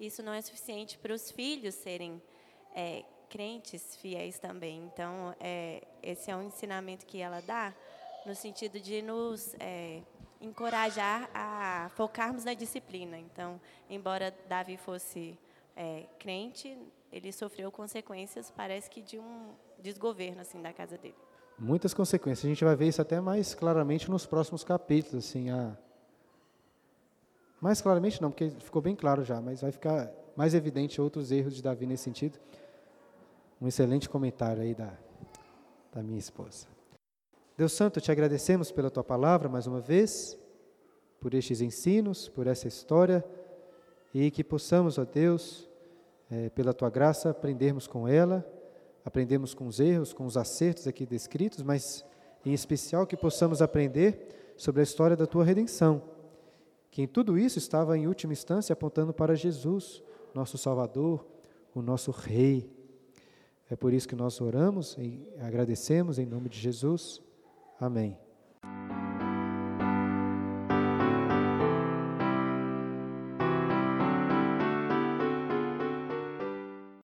Speaker 6: isso não é suficiente para os filhos serem é, crentes, fiéis também. Então, é, esse é um ensinamento que ela dá no sentido de nos é, encorajar a focarmos na disciplina. Então, embora Davi fosse é, crente, ele sofreu consequências, parece que de um desgoverno assim da casa dele
Speaker 1: muitas consequências. A gente vai ver isso até mais claramente nos próximos capítulos, assim, a mais claramente não, porque ficou bem claro já, mas vai ficar mais evidente outros erros de Davi nesse sentido. Um excelente comentário aí da, da minha esposa. Deus Santo, te agradecemos pela tua palavra mais uma vez, por estes ensinos, por essa história, e que possamos, ó Deus, é, pela tua graça, aprendermos com ela aprendemos com os erros, com os acertos aqui descritos, mas em especial que possamos aprender sobre a história da tua redenção, que em tudo isso estava em última instância apontando para Jesus, nosso Salvador, o nosso Rei. É por isso que nós oramos e agradecemos em nome de Jesus. Amém.